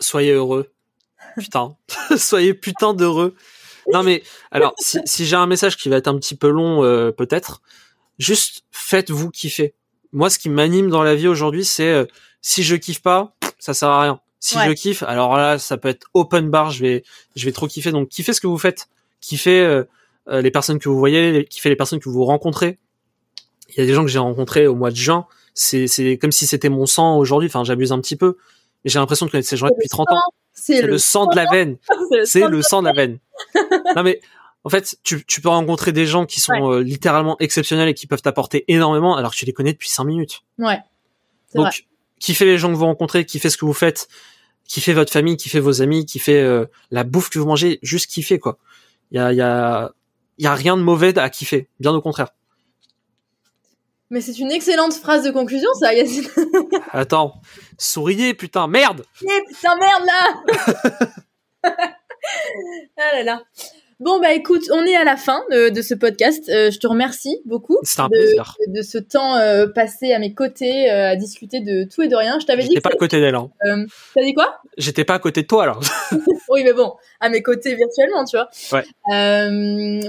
Soyez heureux. Putain. Soyez putain d'heureux. Non mais, alors, si, si j'ai un message qui va être un petit peu long, euh, peut-être, juste faites-vous kiffer. Moi, ce qui m'anime dans la vie aujourd'hui, c'est euh, si je kiffe pas, ça sert à rien. Si Ouais. je kiffe, alors là, ça peut être open bar, je vais, je vais trop kiffer. Donc, kiffez ce que vous faites. Kiffez euh, euh, les personnes que vous voyez, les- kiffez les personnes que vous rencontrez. Il y a des gens que j'ai rencontrés au mois de juin. C'est, c'est comme si c'était mon sang aujourd'hui. Enfin, j'abuse un petit peu. Mais j'ai l'impression de connaître ces gens depuis 30 ans. C'est le sang de la veine. C'est le sang de la veine. non mais en fait, tu, tu peux rencontrer des gens qui sont Ouais. euh, littéralement exceptionnels et qui peuvent t'apporter énormément alors que tu les connais depuis 5 minutes. Ouais. Vrai. Donc kiffez les gens que vous rencontrez, kiffez ce que vous faites, kiffez votre famille, kiffez vos amis, kiffez euh, la bouffe que vous mangez, juste kiffez quoi. Il y a, y a, y a rien de mauvais à kiffer, bien au contraire. Mais c'est une excellente phrase de conclusion, ça, Yacine. Attends, souriez, putain, merde putain, merde, là Ah là là. Bon, bah écoute, on est à la fin de, de ce podcast. Euh, je te remercie beaucoup C'était un de, plaisir. de ce temps euh, passé à mes côtés euh, à discuter de tout et de rien. Je t'avais dit J'étais pas à côté d'elle. Hein. euh, T'as dit quoi? J'étais pas à côté de toi alors. Oui, mais bon, à mes côtés virtuellement, tu vois. Ouais. Euh,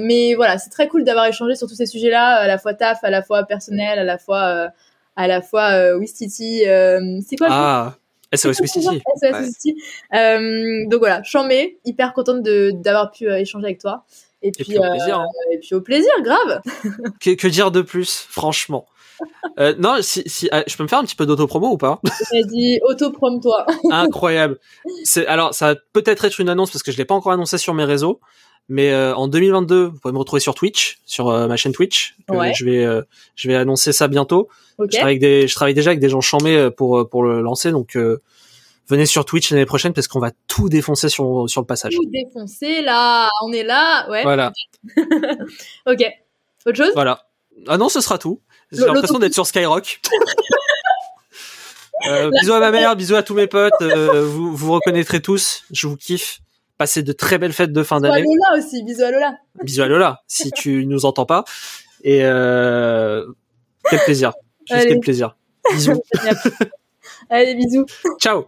mais voilà, c'est très cool d'avoir échangé sur tous ces sujets-là, à la fois taf, à la fois personnel, à la fois, euh, à la fois euh, Wistiti. Euh, c'est quoi le ah, SOS. SOS Ouais. Donc voilà, chambé, hyper contente de d'avoir pu euh, échanger avec toi. Et puis, puis au euh, plaisir, hein. et puis au plaisir, grave. Que, que dire de plus, franchement? Euh, Non, si, si, je peux me faire un petit peu d'autopromo ou pas? J'ai dit auto-prom-toi. Incroyable. C'est alors ça va peut-être être une annonce parce que je l'ai pas encore annoncé sur mes réseaux, mais euh, en 2022, vous pouvez me retrouver sur Twitch, sur euh, ma chaîne Twitch. Ouais. Je vais euh, je vais annoncer ça bientôt. Ok. Je travaille avec des je travaille déjà avec des gens chamés euh, pour euh, pour le lancer donc euh, venez sur Twitch l'année prochaine parce qu'on va tout défoncer sur sur le passage. Tout défoncé là, on est là, ouais. Voilà, Ok. Autre chose? Voilà. Ah non, ce sera tout. J'ai l'impression d'être sur Skyrock. Euh, bisous à ma mère, bisous à tous mes potes. euh, vous vous reconnaîtrez tous. Je vous kiffe. Passez de très belles fêtes de fin Bisous à d'année. Lola aussi, bisous à Lola. Bisous à Lola, si tu nous entends pas. Et euh, quel plaisir. Juste Allez. quel plaisir. Bisous. Allez, bisous. Ciao.